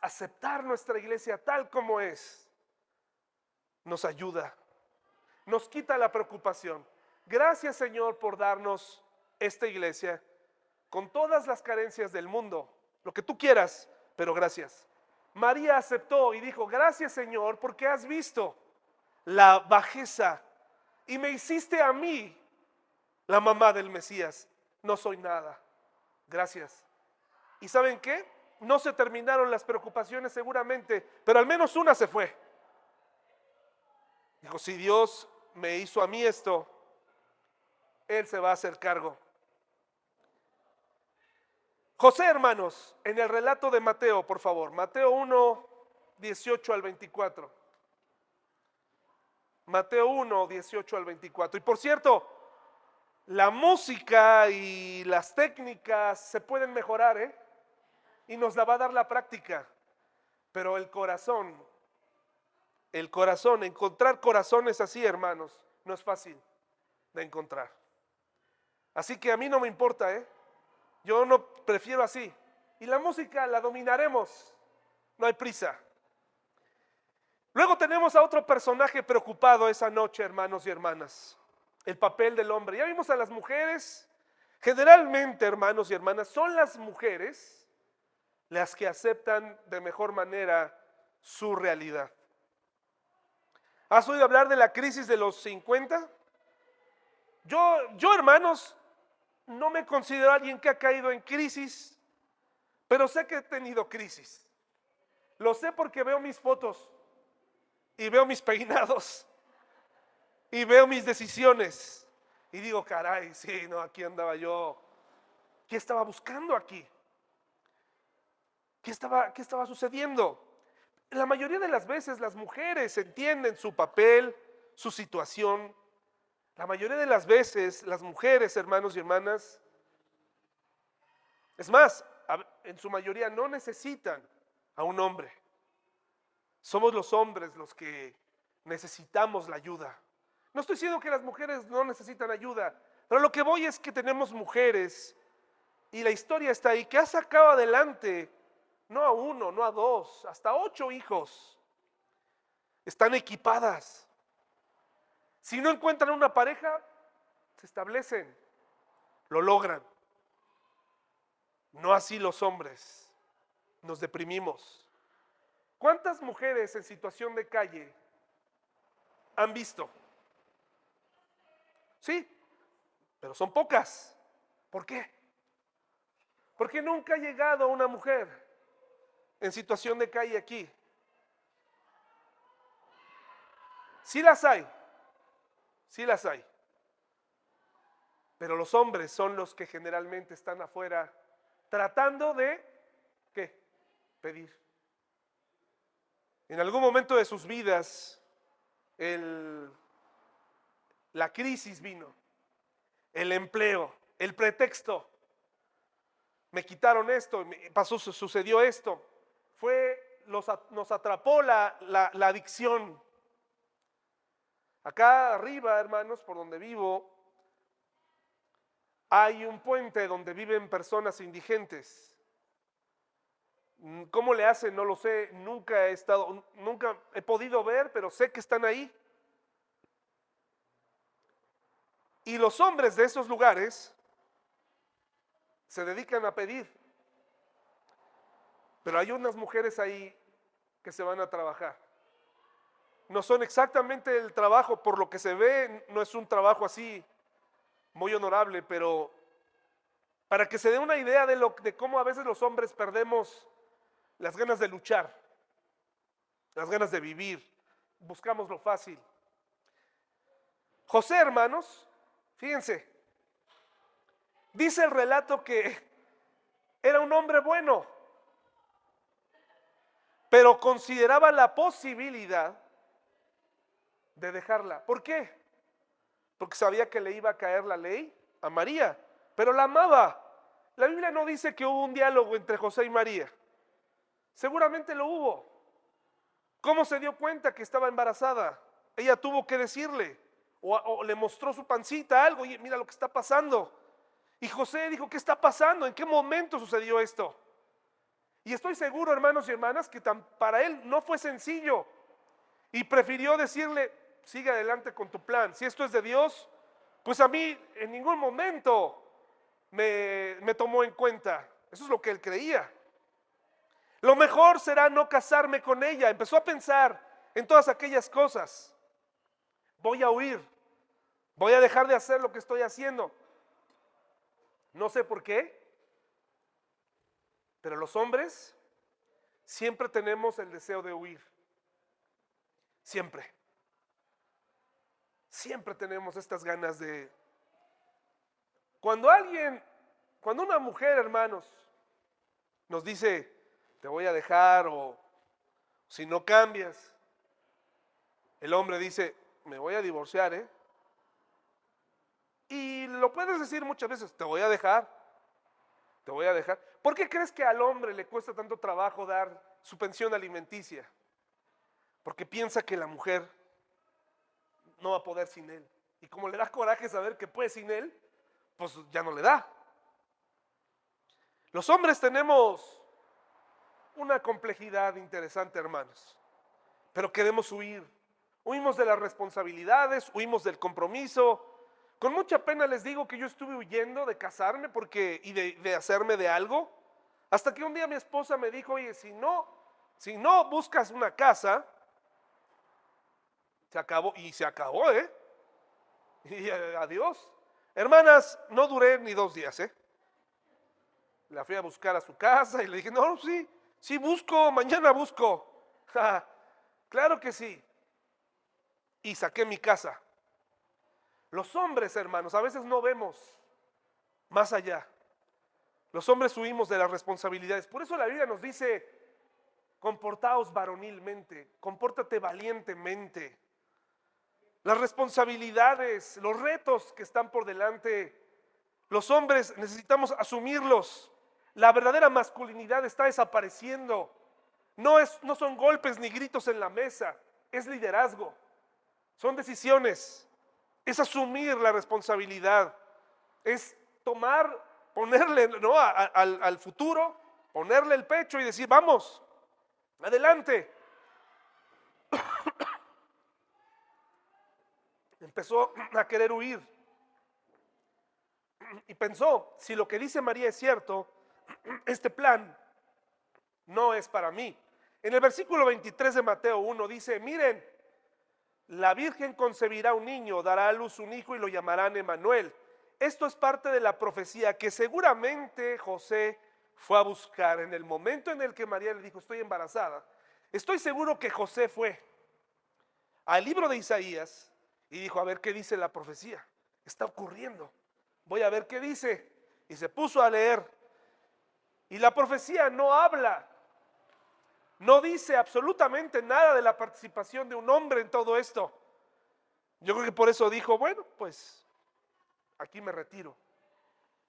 Aceptar nuestra iglesia tal como es nos ayuda, nos quita la preocupación. Gracias Señor por darnos esta iglesia con todas las carencias del mundo, lo que tú quieras, pero gracias. María aceptó y dijo, gracias Señor, porque has visto la bajeza y me hiciste a mí la mamá del Mesías. No soy nada. Gracias. ¿Y saben qué? No se terminaron las preocupaciones seguramente, pero al menos una se fue. Dijo, si Dios me hizo a mí esto, Él se va a hacer cargo. José, hermanos, en el relato de Mateo, por favor, Mateo 1, 18 al 24. Mateo 1, 18 al 24. Y por cierto, la música y las técnicas se pueden mejorar, ¿eh? Y nos la va a dar la práctica. Pero el corazón, el corazón, encontrar corazones así, hermanos, no es fácil de encontrar. Así que a mí no me importa, ¿eh? Yo no prefiero así. Y la música la dominaremos. No hay prisa. Luego tenemos a otro personaje preocupado esa noche, hermanos y hermanas. El papel del hombre. Ya vimos a las mujeres. Generalmente, hermanos y hermanas, son las mujeres las que aceptan de mejor manera su realidad. ¿Has oído hablar de la crisis de los 50? Yo, yo hermanos, no me considero alguien que ha caído en crisis, pero sé que he tenido crisis. Lo sé porque veo mis fotos y veo mis peinados y veo mis decisiones y digo, caray, sí, no, aquí andaba yo. ¿Qué estaba buscando aquí? ¿Qué estaba, qué estaba sucediendo? La mayoría de las veces las mujeres entienden su papel, su situación. La mayoría de las veces las mujeres, hermanos y hermanas, es más, en su mayoría no necesitan a un hombre. Somos los hombres los que necesitamos la ayuda. No estoy diciendo que las mujeres no necesitan ayuda, pero lo que voy es que tenemos mujeres y la historia está ahí, que ha sacado adelante no a uno, no a dos, hasta ocho hijos. Están equipadas. Si no encuentran una pareja, se establecen, lo logran. No así los hombres. Nos deprimimos. ¿Cuántas mujeres en situación de calle han visto? Sí, pero son pocas. ¿Por qué? Porque nunca ha llegado una mujer en situación de calle aquí. Sí las hay, sí las hay. Pero los hombres son los que generalmente están afuera tratando de, ¿qué? Pedir. En algún momento de sus vidas, el la crisis vino, el empleo, el pretexto. Me quitaron esto, pasó, sucedió esto. Fue, nos atrapó la, la, adicción. Acá arriba, hermanos, por donde vivo, hay un puente donde viven personas indigentes. ¿Cómo le hacen? No lo sé. Nunca he estado, nunca he podido ver, pero sé que están ahí. Y los hombres de esos lugares se dedican a pedir. Pero hay unas mujeres ahí que se van a trabajar. No son exactamente el trabajo, por lo que se ve, no es un trabajo así muy honorable, pero para que se dé una idea de, lo, de cómo a veces los hombres perdemos las ganas de luchar, las ganas de vivir, buscamos lo fácil. José, hermanos, Fíjense, dice el relato que era un hombre bueno, pero consideraba la posibilidad de dejarla. ¿Por qué? Porque sabía que le iba a caer la ley a María, pero la amaba. La Biblia no dice que hubo un diálogo entre José y María. Seguramente lo hubo. ¿Cómo se dio cuenta que estaba embarazada? Ella tuvo que decirle o, le mostró su pancita, algo, y mira lo que está pasando. Y José dijo, ¿qué está pasando? ¿En qué momento sucedió esto? Y estoy seguro, hermanos y hermanas, que para él no fue sencillo. Y prefirió decirle, sigue adelante con tu plan. Si esto es de Dios, pues a mí en ningún momento me, me tomó en cuenta. Eso es lo que él creía. Lo mejor será no casarme con ella. Empezó a pensar en todas aquellas cosas. Voy a huir. Voy a dejar de hacer lo que estoy haciendo. No sé por qué, pero los hombres siempre tenemos el deseo de huir. Siempre. Siempre tenemos estas ganas de... Cuando alguien, cuando una mujer, hermanos, nos dice, te voy a dejar o si no cambias. El hombre dice, me voy a divorciar, ¿eh? Y lo puedes decir muchas veces, te voy a dejar, te voy a dejar. ¿Por qué crees que al hombre le cuesta tanto trabajo dar su pensión alimenticia? Porque piensa que la mujer no va a poder sin él. Y como le da coraje saber que puede sin él, pues ya no le da. Los hombres tenemos una complejidad interesante, hermanos, pero queremos huir. Huimos de las responsabilidades, huimos del compromiso. Con mucha pena les digo que yo estuve huyendo de casarme porque, y de, de hacerme de algo, hasta que un día mi esposa me dijo, oye, si no, si no buscas una casa, se acabó, y se acabó, ¿eh? <laughs> Y eh, adiós. Hermanas, no duré ni dos días, ¿eh? La fui a buscar a su casa y le dije, no, sí, sí busco, mañana busco. <laughs> claro que sí. Y saqué mi casa. Los hombres, hermanos, a veces no vemos más allá. Los hombres huimos de las responsabilidades. Por eso la Biblia nos dice, comportaos varonilmente, compórtate valientemente las responsabilidades, los retos que están por delante. Los hombres necesitamos asumirlos. La verdadera masculinidad está desapareciendo. No, es, no son golpes ni gritos en la mesa, es liderazgo. Son decisiones. Es asumir la responsabilidad. Es tomar, ponerle ¿no? al, al futuro, ponerle el pecho y decir, vamos, adelante. <coughs> empezó a querer huir. Y pensó, si lo que dice María es cierto, <coughs> este plan no es para mí. En el versículo 23 de Mateo 1 dice, miren, la Virgen concebirá un niño, dará a luz un hijo y lo llamarán Emanuel. Esto es parte de la profecía que seguramente José fue a buscar en el momento en el que María le dijo, estoy embarazada. Estoy seguro que José fue al libro de Isaías y dijo, a ver qué dice la profecía. Está ocurriendo. Voy a ver qué dice. Y se puso a leer. Y la profecía no habla. No dice absolutamente nada de la participación de un hombre en todo esto. Yo creo que por eso dijo, bueno, pues aquí me retiro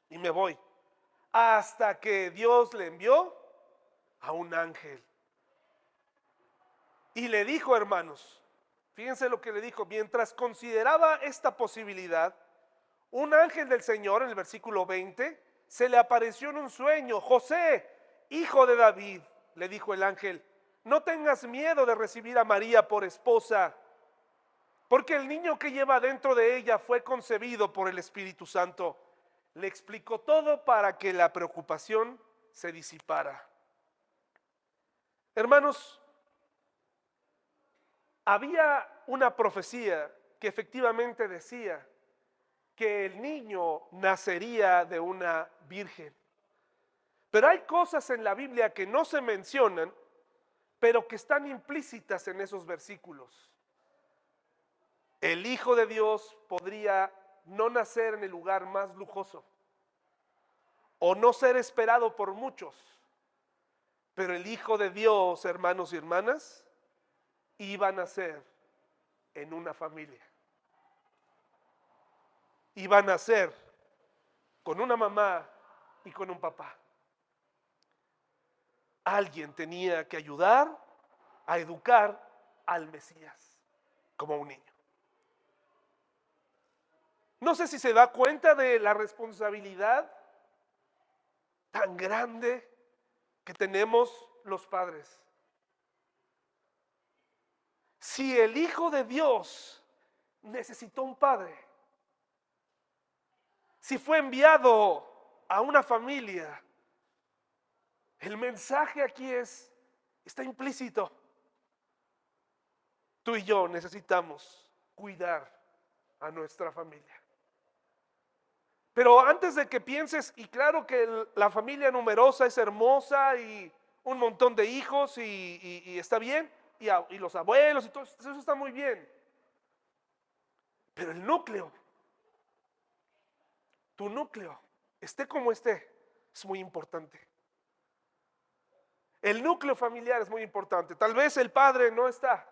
y me voy. Hasta que Dios le envió a un ángel. Y le dijo, hermanos, Fíjense lo que le dijo. Mientras consideraba esta posibilidad, un ángel del Señor, en el versículo 20, se le apareció en un sueño. José, hijo de David, le dijo el ángel, no tengas miedo de recibir a María por esposa, porque el niño que lleva dentro de ella fue concebido por el Espíritu Santo. Le explicó todo para que la preocupación se disipara. Hermanos, había una profecía que efectivamente decía que el niño nacería de una virgen. Pero hay cosas en la Biblia que no se mencionan, pero que están implícitas en esos versículos. El Hijo de Dios podría no nacer en el lugar más lujoso o no ser esperado por muchos, pero el Hijo de Dios, hermanos y hermanas, iban a ser en una familia. Iban a ser con una mamá y con un papá. Alguien tenía que ayudar a educar al Mesías como un niño. No sé si se da cuenta de la responsabilidad tan grande que tenemos los padres. Si el Hijo de Dios necesitó un padre, si fue enviado a una familia, el mensaje aquí es, está implícito. Tú y yo necesitamos cuidar a nuestra familia. Pero antes de que pienses, y claro que la familia numerosa es hermosa y un montón de hijos y, y está bien, y, los abuelos y todo eso está muy bien. Pero el núcleo, tu núcleo, esté como esté, es muy importante. El núcleo familiar es muy importante. Tal vez el padre no está.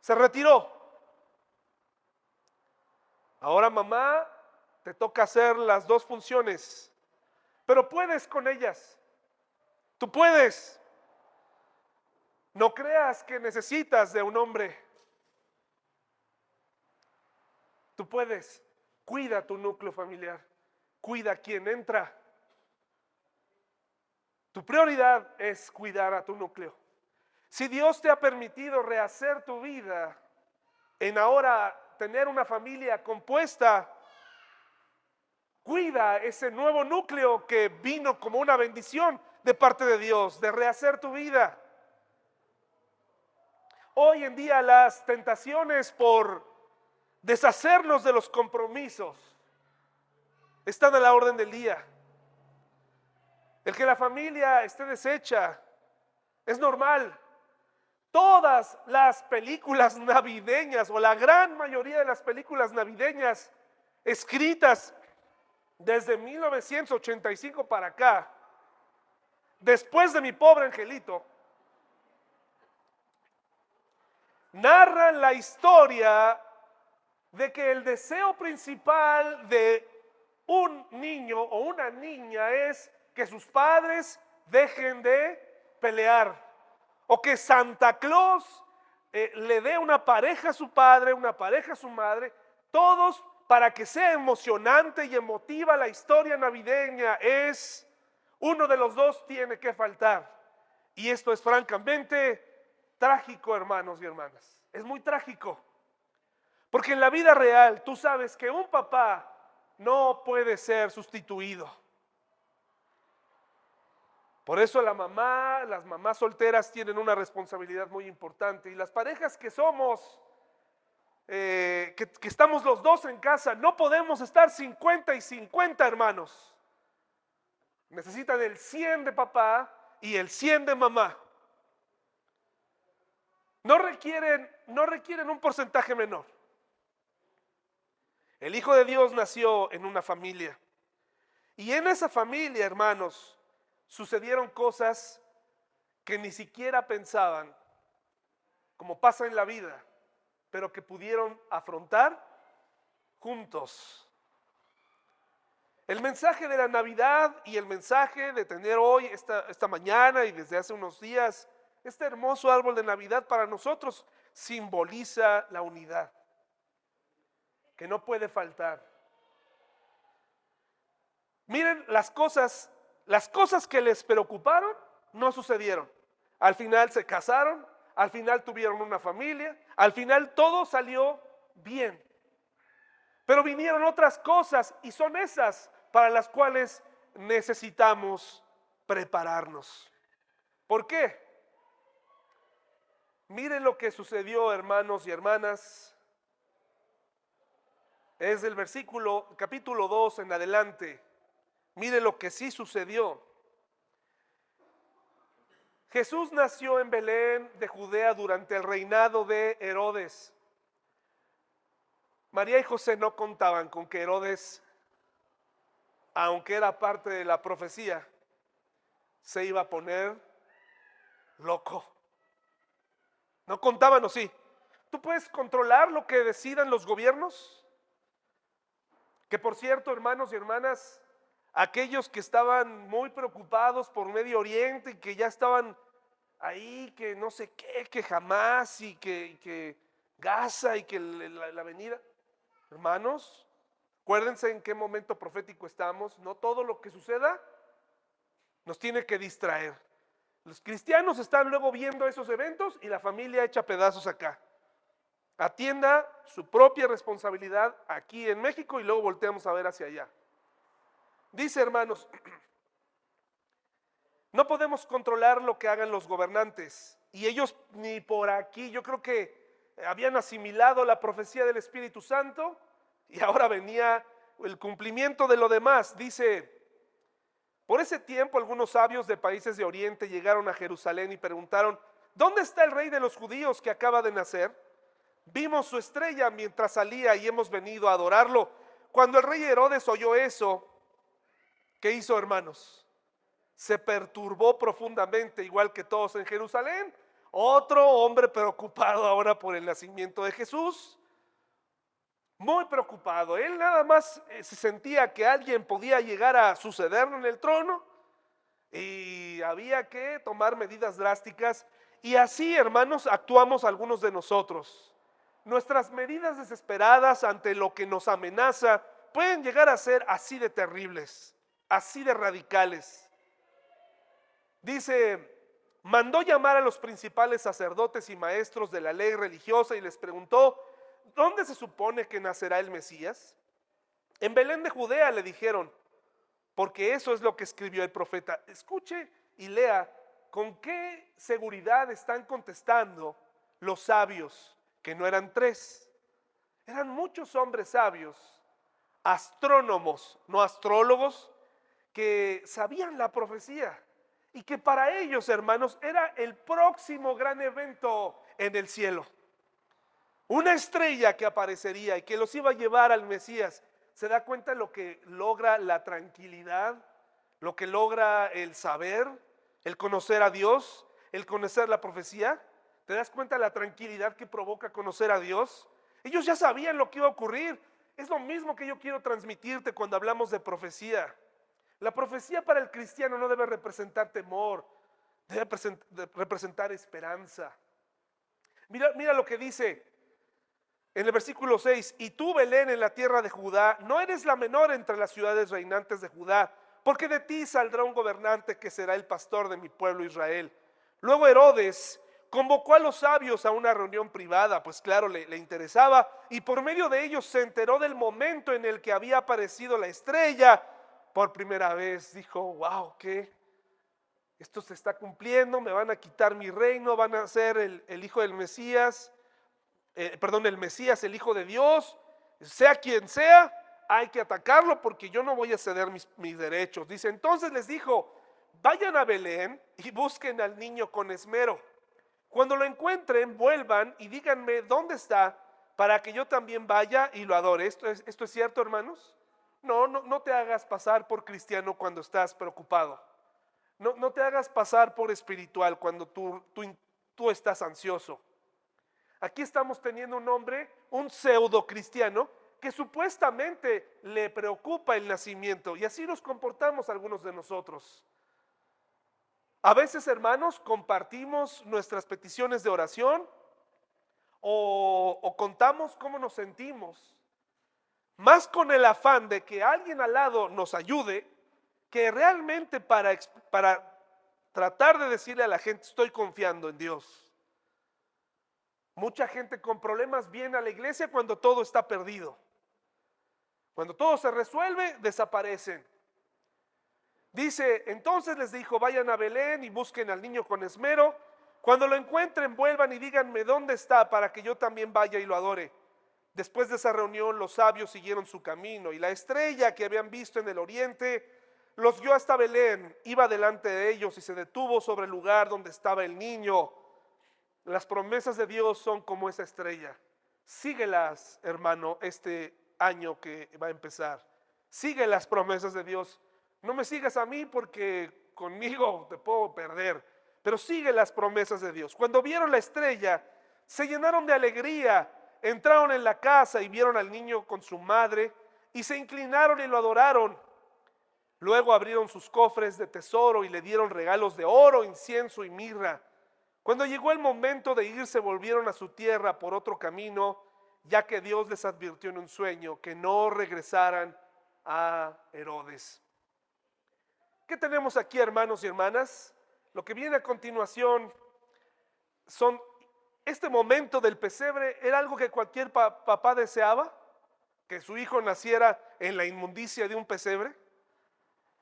Se retiró. Ahora mamá, te toca hacer las dos funciones. Pero puedes con ellas. Tú puedes. No creas que necesitas de un hombre. Tú puedes. Cuida tu núcleo familiar. Cuida quien entra. Tu prioridad es cuidar a tu núcleo. Si Dios te ha permitido rehacer tu vida en ahora tener una familia compuesta, cuida ese nuevo núcleo que vino como una bendición de parte de Dios, de rehacer tu vida. Hoy en día las tentaciones por deshacernos de los compromisos están a la orden del día. El que la familia esté deshecha es normal. Todas las películas navideñas o la gran mayoría de las películas navideñas escritas desde 1985 para acá, después de mi pobre angelito, narran la historia de que el deseo principal de un niño o una niña es que sus padres dejen de pelear o que Santa Claus eh, le dé una pareja a su padre, una pareja a su madre, todos para que sea emocionante y emotiva la historia navideña es uno de los dos tiene que faltar. Y esto es francamente trágico, hermanos y hermanas. Es muy trágico. Porque en la vida real tú sabes que un papá no puede ser sustituido. Por eso la mamá, las mamás solteras tienen una responsabilidad muy importante. Y las parejas que somos, eh, que, estamos los dos en casa, no podemos estar 50 y 50 hermanos. Necesitan el 100 de papá y el 100 de mamá. No requieren, no requieren un porcentaje menor. El Hijo de Dios nació en una familia. Y en esa familia, hermanos, sucedieron cosas que ni siquiera pensaban, como pasa en la vida, pero que pudieron afrontar juntos. El mensaje de la Navidad y el mensaje de tener hoy, esta, esta mañana y desde hace unos días, este hermoso árbol de Navidad para nosotros simboliza la unidad, que no puede faltar. Miren las cosas las cosas que les preocuparon no sucedieron. Al final se casaron, al final tuvieron una familia, al final todo salió bien. Pero vinieron otras cosas y son esas para las cuales necesitamos prepararnos. ¿Por qué? Miren lo que sucedió, hermanos y hermanas. Es del versículo capítulo 2 en adelante. Mire lo que sí sucedió. Jesús nació en Belén de Judea durante el reinado de Herodes. María y José no contaban con que Herodes, aunque era parte de la profecía, se iba a poner loco. No contaban o sí. ¿Tú puedes controlar lo que decidan los gobiernos? Que por cierto, hermanos y hermanas, aquellos que estaban muy preocupados por Medio Oriente que ya estaban ahí, que no sé qué, que jamás y que, Gaza y que la, la venida. Hermanos, acuérdense en qué momento profético estamos. No todo lo que suceda nos tiene que distraer. Los cristianos están luego viendo esos eventos y la familia echa pedazos acá. Atienda su propia responsabilidad aquí en México y luego volteamos a ver hacia allá. Dice, hermanos, <clears throat> no podemos controlar lo que hagan los gobernantes. Y ellos ni por aquí, yo creo que habían asimilado la profecía del Espíritu Santo y <laughs> ahora venía el cumplimiento de lo demás. Dice, por ese tiempo algunos sabios de países de Oriente llegaron a Jerusalén y preguntaron, ¿dónde está el rey de los judíos que acaba de nacer? Vimos su estrella mientras salía y hemos venido a adorarlo. Cuando el rey Herodes oyó eso, ¿Qué hizo, hermanos? se perturbó profundamente, igual que todos en Jerusalén. Otro hombre preocupado ahora por el nacimiento de Jesús. Muy preocupado. Él nada más eh, se sentía que alguien podía llegar a sucederlo en el trono y había que tomar medidas drásticas. Y así, hermanos, actuamos algunos de nosotros. Nuestras medidas desesperadas ante lo que nos amenaza pueden llegar a ser así de terribles, así de radicales. Dice, mandó llamar a los principales sacerdotes y maestros de la ley religiosa y les preguntó, ¿dónde se supone que nacerá el Mesías? En Belén de Judea le dijeron, porque eso es lo que escribió el profeta. Escuche y lea con qué seguridad están contestando los sabios, que no eran tres, eran muchos hombres sabios, astrónomos, no astrólogos, que sabían la profecía y que para ellos, hermanos, era el próximo gran evento en el cielo. Una estrella que aparecería y que los iba a llevar al Mesías ¿Se da cuenta lo que logra la tranquilidad? Lo que logra el saber, el conocer a Dios, el conocer la profecía. ¿Te das cuenta la tranquilidad que provoca conocer a Dios? Ellos ya sabían lo que iba a ocurrir. Es lo mismo que yo quiero transmitirte cuando hablamos de profecía. La profecía para el cristiano no debe representar temor, debe representar esperanza. Mira, mira lo que dice en el versículo 6, y tú Belén en la tierra de Judá, no eres la menor entre las ciudades reinantes de Judá, porque de ti saldrá un gobernante que será el pastor de mi pueblo Israel. Luego Herodes convocó a los sabios a una reunión privada, pues claro, le, le, interesaba, y por medio de ellos se enteró del momento en el que había aparecido la estrella por primera vez. Dijo, wow, ¿qué? Esto se está cumpliendo, me van a quitar mi reino, van a ser el, el hijo del Mesías. Eh, perdón, el Mesías, el Hijo de Dios, sea quien sea, hay que atacarlo porque yo no voy a ceder mis, mis derechos. Dice, entonces les dijo, vayan a Belén y busquen al niño con esmero. Cuando lo encuentren, vuelvan y díganme dónde está para que yo también vaya y lo adore. ¿Esto es, esto es cierto, hermanos? No, no, no te hagas pasar por cristiano cuando estás preocupado. No, no te hagas pasar por espiritual cuando tú, tú, tú estás ansioso. Aquí estamos teniendo un hombre, un pseudo cristiano, que supuestamente le preocupa el nacimiento. Y así nos comportamos algunos de nosotros. A veces, hermanos, compartimos nuestras peticiones de oración o, o, contamos cómo nos sentimos, más con el afán de que alguien al lado nos ayude, que realmente para, para tratar de decirle a la gente, estoy confiando en Dios. Mucha gente con problemas viene a la iglesia cuando todo está perdido. Cuando todo se resuelve, desaparecen. Dice, entonces les dijo, vayan a Belén y busquen al niño con esmero. Cuando lo encuentren, vuelvan y díganme dónde está para que yo también vaya y lo adore. Después de esa reunión, los sabios siguieron su camino y la estrella que habían visto en el oriente los guió hasta Belén. Iba delante de ellos y se detuvo sobre el lugar donde estaba el niño. Las promesas de Dios son como esa estrella. Síguelas, hermano, este año que va a empezar. Sigue las promesas de Dios. No me sigas a mí porque conmigo te puedo perder, pero sigue las promesas de Dios. Cuando vieron la estrella, se llenaron de alegría, entraron en la casa y vieron al niño con su madre y se inclinaron y lo adoraron. Luego abrieron sus cofres de tesoro y le dieron regalos de oro, incienso y mirra. Cuando llegó el momento de irse, volvieron a su tierra por otro camino, ya que Dios les advirtió en un sueño que no regresaran a Herodes. ¿Qué tenemos aquí, hermanos y hermanas? Lo que viene a continuación son este momento del pesebre era algo que cualquier papá deseaba, que su hijo naciera en la inmundicia de un pesebre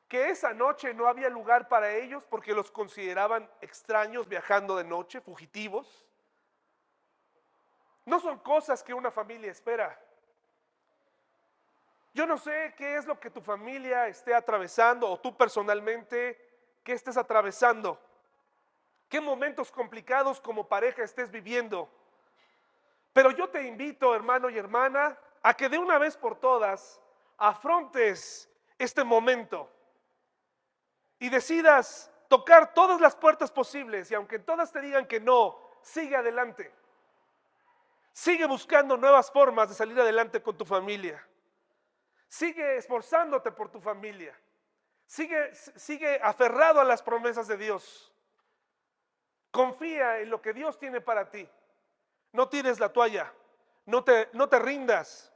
que esa noche no había lugar para ellos porque los consideraban extraños viajando de noche, fugitivos. No son cosas que una familia espera. Yo no sé qué es lo que tu familia esté atravesando o tú personalmente qué estés atravesando. Qué momentos complicados como pareja estés viviendo. Pero yo te invito, hermano y hermana, a que de una vez por todas afrontes este momento y decidas tocar todas las puertas posibles y aunque todas te digan que no, sigue adelante. Sigue buscando nuevas formas de salir adelante con tu familia. Sigue esforzándote por tu familia. Sigue, sigue aferrado a las promesas de Dios. Confía en lo que Dios tiene para ti. No tires la toalla. No te, no te rindas.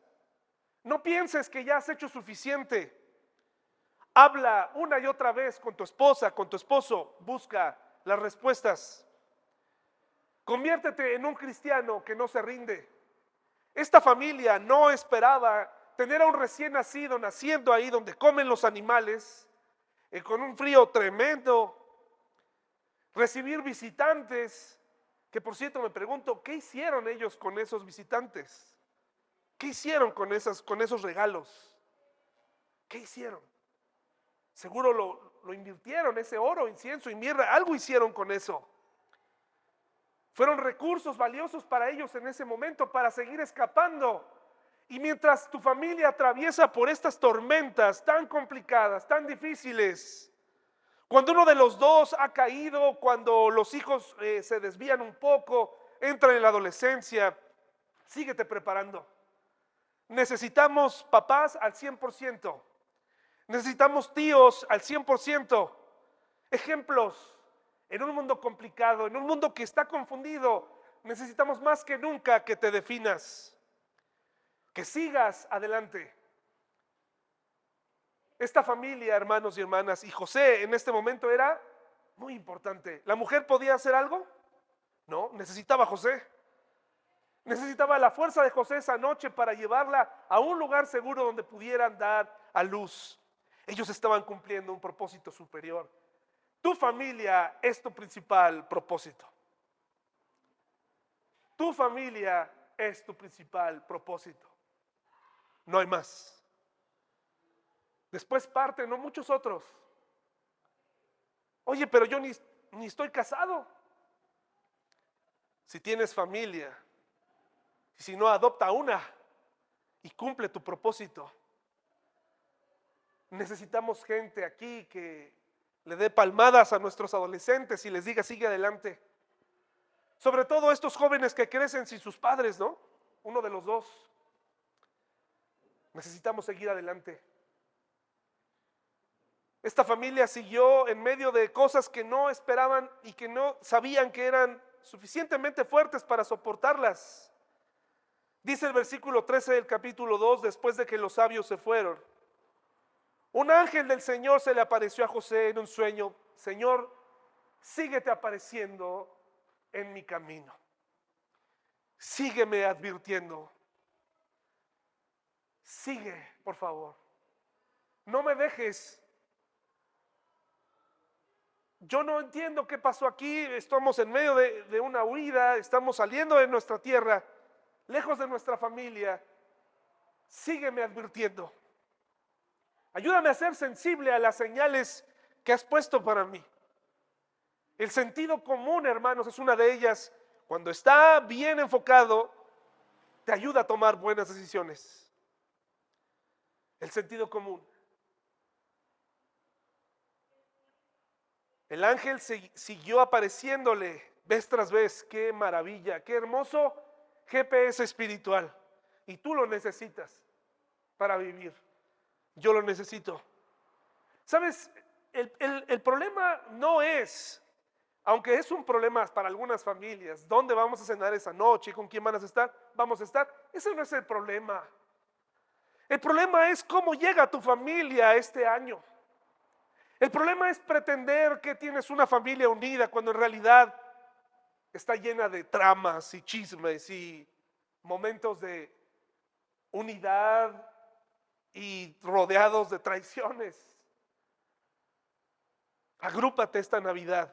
No pienses que ya has hecho suficiente. Habla una y otra vez con tu esposa, con tu esposo. Busca las respuestas. Conviértete en un cristiano que no se rinde. Esta familia no esperaba tener a un recién nacido naciendo ahí donde comen los animales, eh, con un frío tremendo, recibir visitantes, que por cierto me pregunto, ¿qué hicieron ellos con esos visitantes? ¿Qué hicieron con, esas, con esos regalos? ¿Qué hicieron? Seguro lo, lo invirtieron, ese oro, incienso y mirra, algo hicieron con eso. Fueron recursos valiosos para ellos en ese momento para seguir escapando. Y mientras tu familia atraviesa por estas tormentas tan complicadas, tan difíciles, cuando uno de los dos ha caído, cuando los hijos eh, se desvían un poco, entran en la adolescencia, síguete preparando. Necesitamos papás al 100%. Necesitamos tíos al 100%. Ejemplos en un mundo complicado, en un mundo que está confundido, necesitamos más que nunca que te definas, que sigas adelante. Esta familia, hermanos y hermanas, y José en este momento era muy importante. ¿La mujer podía hacer algo? No, necesitaba José. Necesitaba la fuerza de José esa noche para llevarla a un lugar seguro donde pudieran dar a luz. Ellos estaban cumpliendo un propósito superior. Tu familia es tu principal propósito. Tu familia es tu principal propósito. No hay más. Después parte, no muchos otros. Oye, pero yo ni, ni estoy casado. Si tienes familia, si no, adopta una y cumple tu propósito. Necesitamos gente aquí que le dé palmadas a nuestros adolescentes y les diga, sigue adelante. Sobre todo estos jóvenes que crecen sin sus padres, ¿no? Uno de los dos. Necesitamos seguir adelante. Esta familia siguió en medio de cosas que no esperaban y que no sabían que eran suficientemente fuertes para soportarlas. Dice el versículo 13 del capítulo 2, después de que los sabios se fueron. Un ángel del Señor se le apareció a José en un sueño. Señor, síguete apareciendo en mi camino. Sígueme advirtiendo. Sigue, por favor. No me dejes. Yo no entiendo qué pasó aquí. Estamos en medio de, de una huida. Estamos saliendo de nuestra tierra, lejos de nuestra familia. Sígueme advirtiendo. Ayúdame a ser sensible a las señales que has puesto para mí. El sentido común, hermanos, es una de ellas. Cuando está bien enfocado, te ayuda a tomar buenas decisiones. El sentido común. El ángel siguió apareciéndole vez tras vez. Qué maravilla, qué hermoso GPS espiritual. Y tú lo necesitas para vivir yo lo necesito. ¿Sabes? El, problema no es, aunque es un problema para algunas familias, ¿dónde vamos a cenar esa noche? ¿Con quién van a estar? Vamos a estar. Ese no es el problema. El problema es cómo llega tu familia este año. El problema es pretender que tienes una familia unida cuando en realidad está llena de tramas y chismes y momentos de unidad y rodeados de traiciones. Agrúpate esta Navidad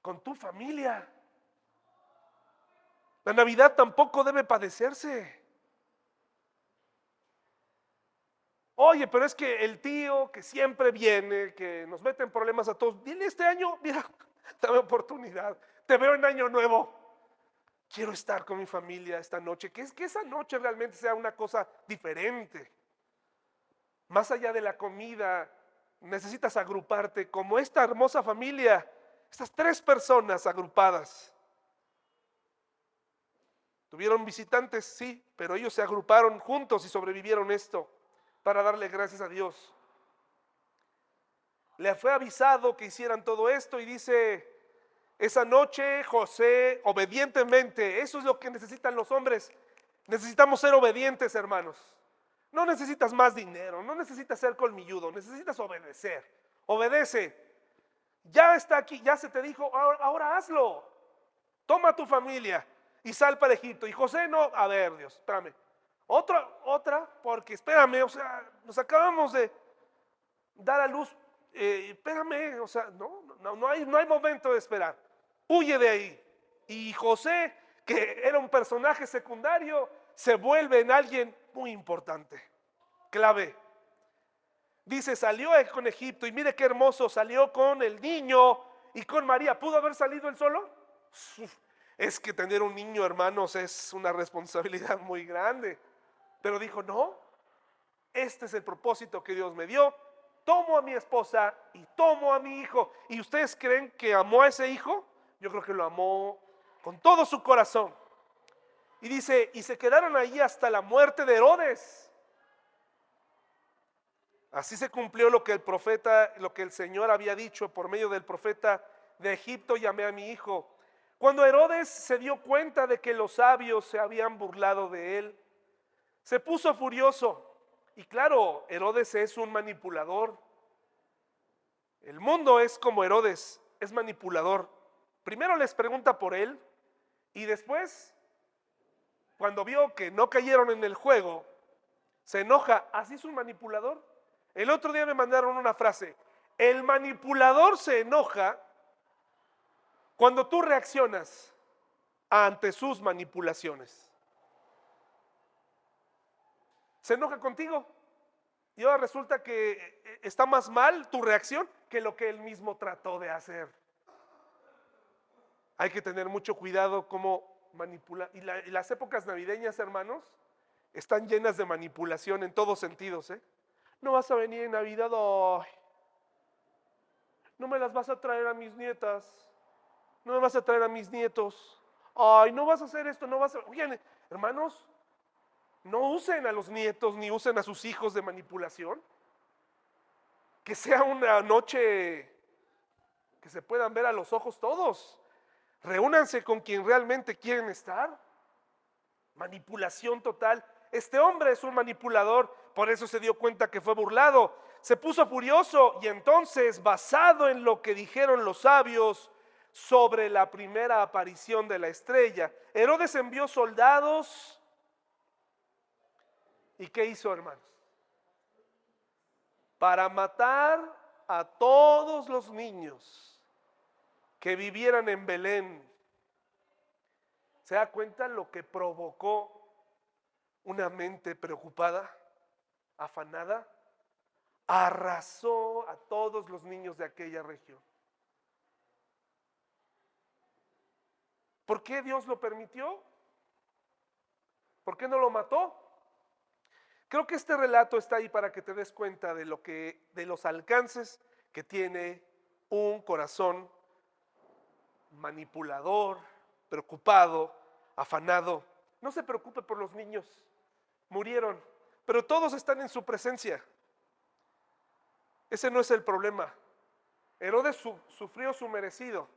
con tu familia. La Navidad tampoco debe padecerse. Oye, pero es que el tío que siempre viene, que nos mete en problemas a todos, dile este año, mira, <laughs> dame oportunidad, te veo en año nuevo quiero estar con mi familia esta noche, que es que esa noche realmente sea una cosa diferente. Más allá de la comida, necesitas agruparte como esta hermosa familia, estas tres personas agrupadas. Tuvieron visitantes, sí, pero ellos se agruparon juntos y sobrevivieron esto para darle gracias a Dios. Le fue avisado que hicieran todo esto y dice, esa noche José obedientemente, eso es lo que necesitan los hombres. Necesitamos ser obedientes, hermanos. No necesitas más dinero, no necesitas ser colmilludo, necesitas obedecer. Obedece. Ya está aquí, ya se te dijo, ahora, hazlo. Toma tu familia y sal para Egipto. Y José no, a ver, Dios, espérame. Otra, otra, porque espérame, o sea, nos acabamos de dar a luz. Eh, espérame, o sea, no, no, hay, no hay momento de esperar. Huye de ahí. Y José, que era un personaje secundario, se vuelve en alguien muy importante, clave. Dice, salió con Egipto y mire qué hermoso, salió con el niño y con María. ¿Pudo haber salido él solo? Es que tener un niño, hermanos, es una responsabilidad muy grande. Pero dijo, no, este es el propósito que Dios me dio. Tomo a mi esposa y tomo a mi hijo. ¿Y ustedes creen que amó a ese hijo? Yo creo que lo amó con todo su corazón. Y dice, y se quedaron ahí hasta la muerte de Herodes. Así se cumplió lo que el profeta, lo que el Señor había dicho por medio del profeta de Egipto, llamé a mi hijo. Cuando Herodes se dio cuenta de que los sabios se habían burlado de él, se puso furioso. Y claro, Herodes es un manipulador. El mundo es como Herodes, es manipulador. Primero les pregunta por él y después cuando vio que no cayeron en el juego, se enoja. Así es un manipulador. El otro día me mandaron una frase. El manipulador se enoja cuando tú reaccionas ante sus manipulaciones. Se enoja contigo. Y ahora resulta que está más mal tu reacción que lo que él mismo trató de hacer. Hay que tener mucho cuidado como manipula. Y, las épocas navideñas, hermanos, están llenas de manipulación en todos sentidos. ¿eh? No vas a venir en Navidad, no me las vas a traer a mis nietas, no me vas a traer a mis nietos, ay, no vas a hacer esto, no vas a... Oigan, hermanos, no usen a los nietos ni usen a sus hijos de manipulación. Que sea una noche que se puedan ver a los ojos todos. Reúnanse con quien realmente quieren estar. Manipulación total. Este hombre es un manipulador, por eso se dio cuenta que fue burlado. Se puso furioso y entonces, basado en lo que dijeron los sabios sobre la primera aparición de la estrella, Herodes envió soldados. ¿Y qué hizo, hermanos? Para matar a todos los niños que vivieran en Belén. ¿Se da cuenta lo que provocó una mente preocupada, afanada? Arrasó a todos los niños de aquella región. ¿Por qué Dios lo permitió? ¿Por qué no lo mató? Creo que este relato está ahí para que te des cuenta de lo que de los alcances que tiene un corazón manipulador, preocupado, afanado. No se preocupe por los niños, murieron, pero todos están en su presencia. Ese no es el problema. Herodes sufrió su merecido.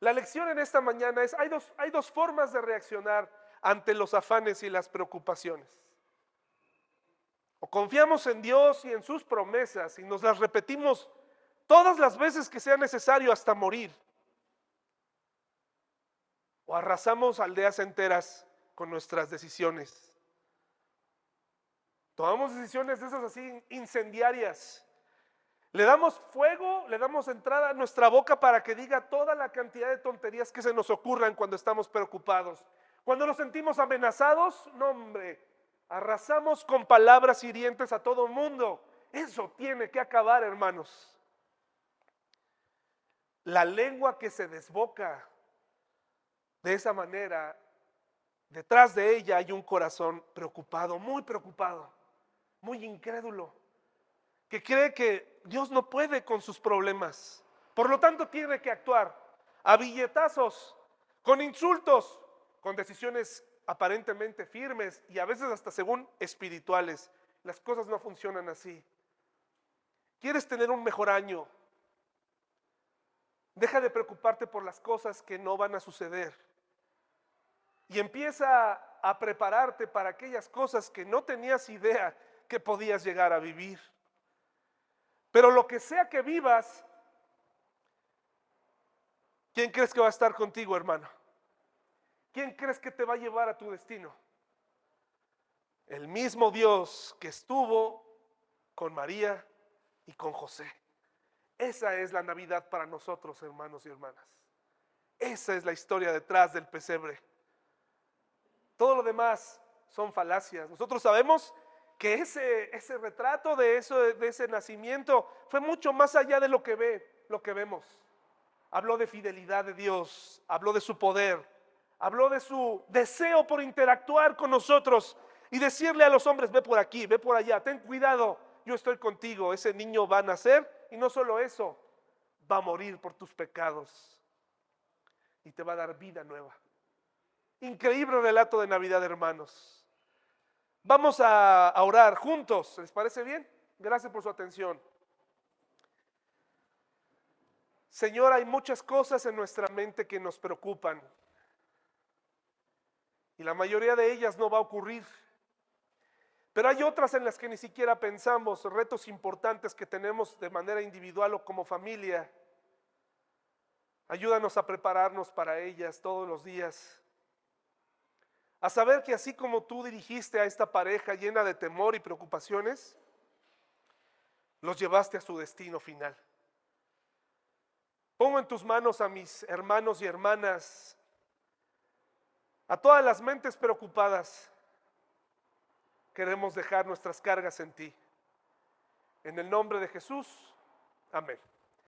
La lección en esta mañana es, hay dos, hay dos formas de reaccionar ante los afanes y las preocupaciones. Confiamos en Dios y en sus promesas y nos las repetimos todas las veces que sea necesario hasta morir o arrasamos aldeas enteras con nuestras decisiones. Tomamos decisiones de esas así incendiarias. Le damos fuego, le damos entrada a nuestra boca para que diga toda la cantidad de tonterías que se nos ocurran cuando estamos preocupados. Cuando nos sentimos amenazados, no hombre, arrasamos con palabras hirientes a todo mundo. Eso tiene que acabar, hermanos. La lengua que se desboca de esa manera, detrás de ella hay un corazón preocupado, muy preocupado, muy incrédulo, que cree que Dios no puede con sus problemas. Por lo tanto, tiene que actuar a billetazos, con insultos, con decisiones aparentemente firmes y a veces hasta según espirituales. Las cosas no funcionan así. ¿Quieres tener un mejor año? Deja de preocuparte por las cosas que no van a suceder. Y empieza a prepararte para aquellas cosas que no tenías idea que podías llegar a vivir. Pero lo que sea que vivas, ¿quién crees que va a estar contigo, hermano? ¿Quién crees que te va a llevar a tu destino? El mismo Dios que estuvo con María y con José. Esa es la Navidad para nosotros, hermanos y hermanas. Esa es la historia detrás del pesebre. Todo lo demás son falacias. Nosotros sabemos que ese, ese retrato de, eso, de ese nacimiento fue mucho más allá de lo que ve, lo que vemos. Habló de fidelidad de Dios, habló de su poder, habló de su deseo por interactuar con nosotros y decirle a los hombres, ve por aquí, ve por allá, ten cuidado, yo estoy contigo, ese niño va a nacer y no solo eso, va a morir por tus pecados y te va a dar vida nueva. Increíble relato de Navidad, hermanos. Vamos a, orar juntos, ¿les parece bien? Gracias por su atención. Señor, hay muchas cosas en nuestra mente que nos preocupan y la mayoría de ellas no va a ocurrir. Pero hay otras en las que ni siquiera pensamos, retos importantes que tenemos de manera individual o como familia. Ayúdanos a prepararnos para ellas todos los días. A saber que así como tú dirigiste a esta pareja llena de temor y preocupaciones, los llevaste a su destino final. Pongo en tus manos a mis hermanos y hermanas, a todas las mentes preocupadas. Queremos dejar nuestras cargas en ti. En el nombre de Jesús, amén.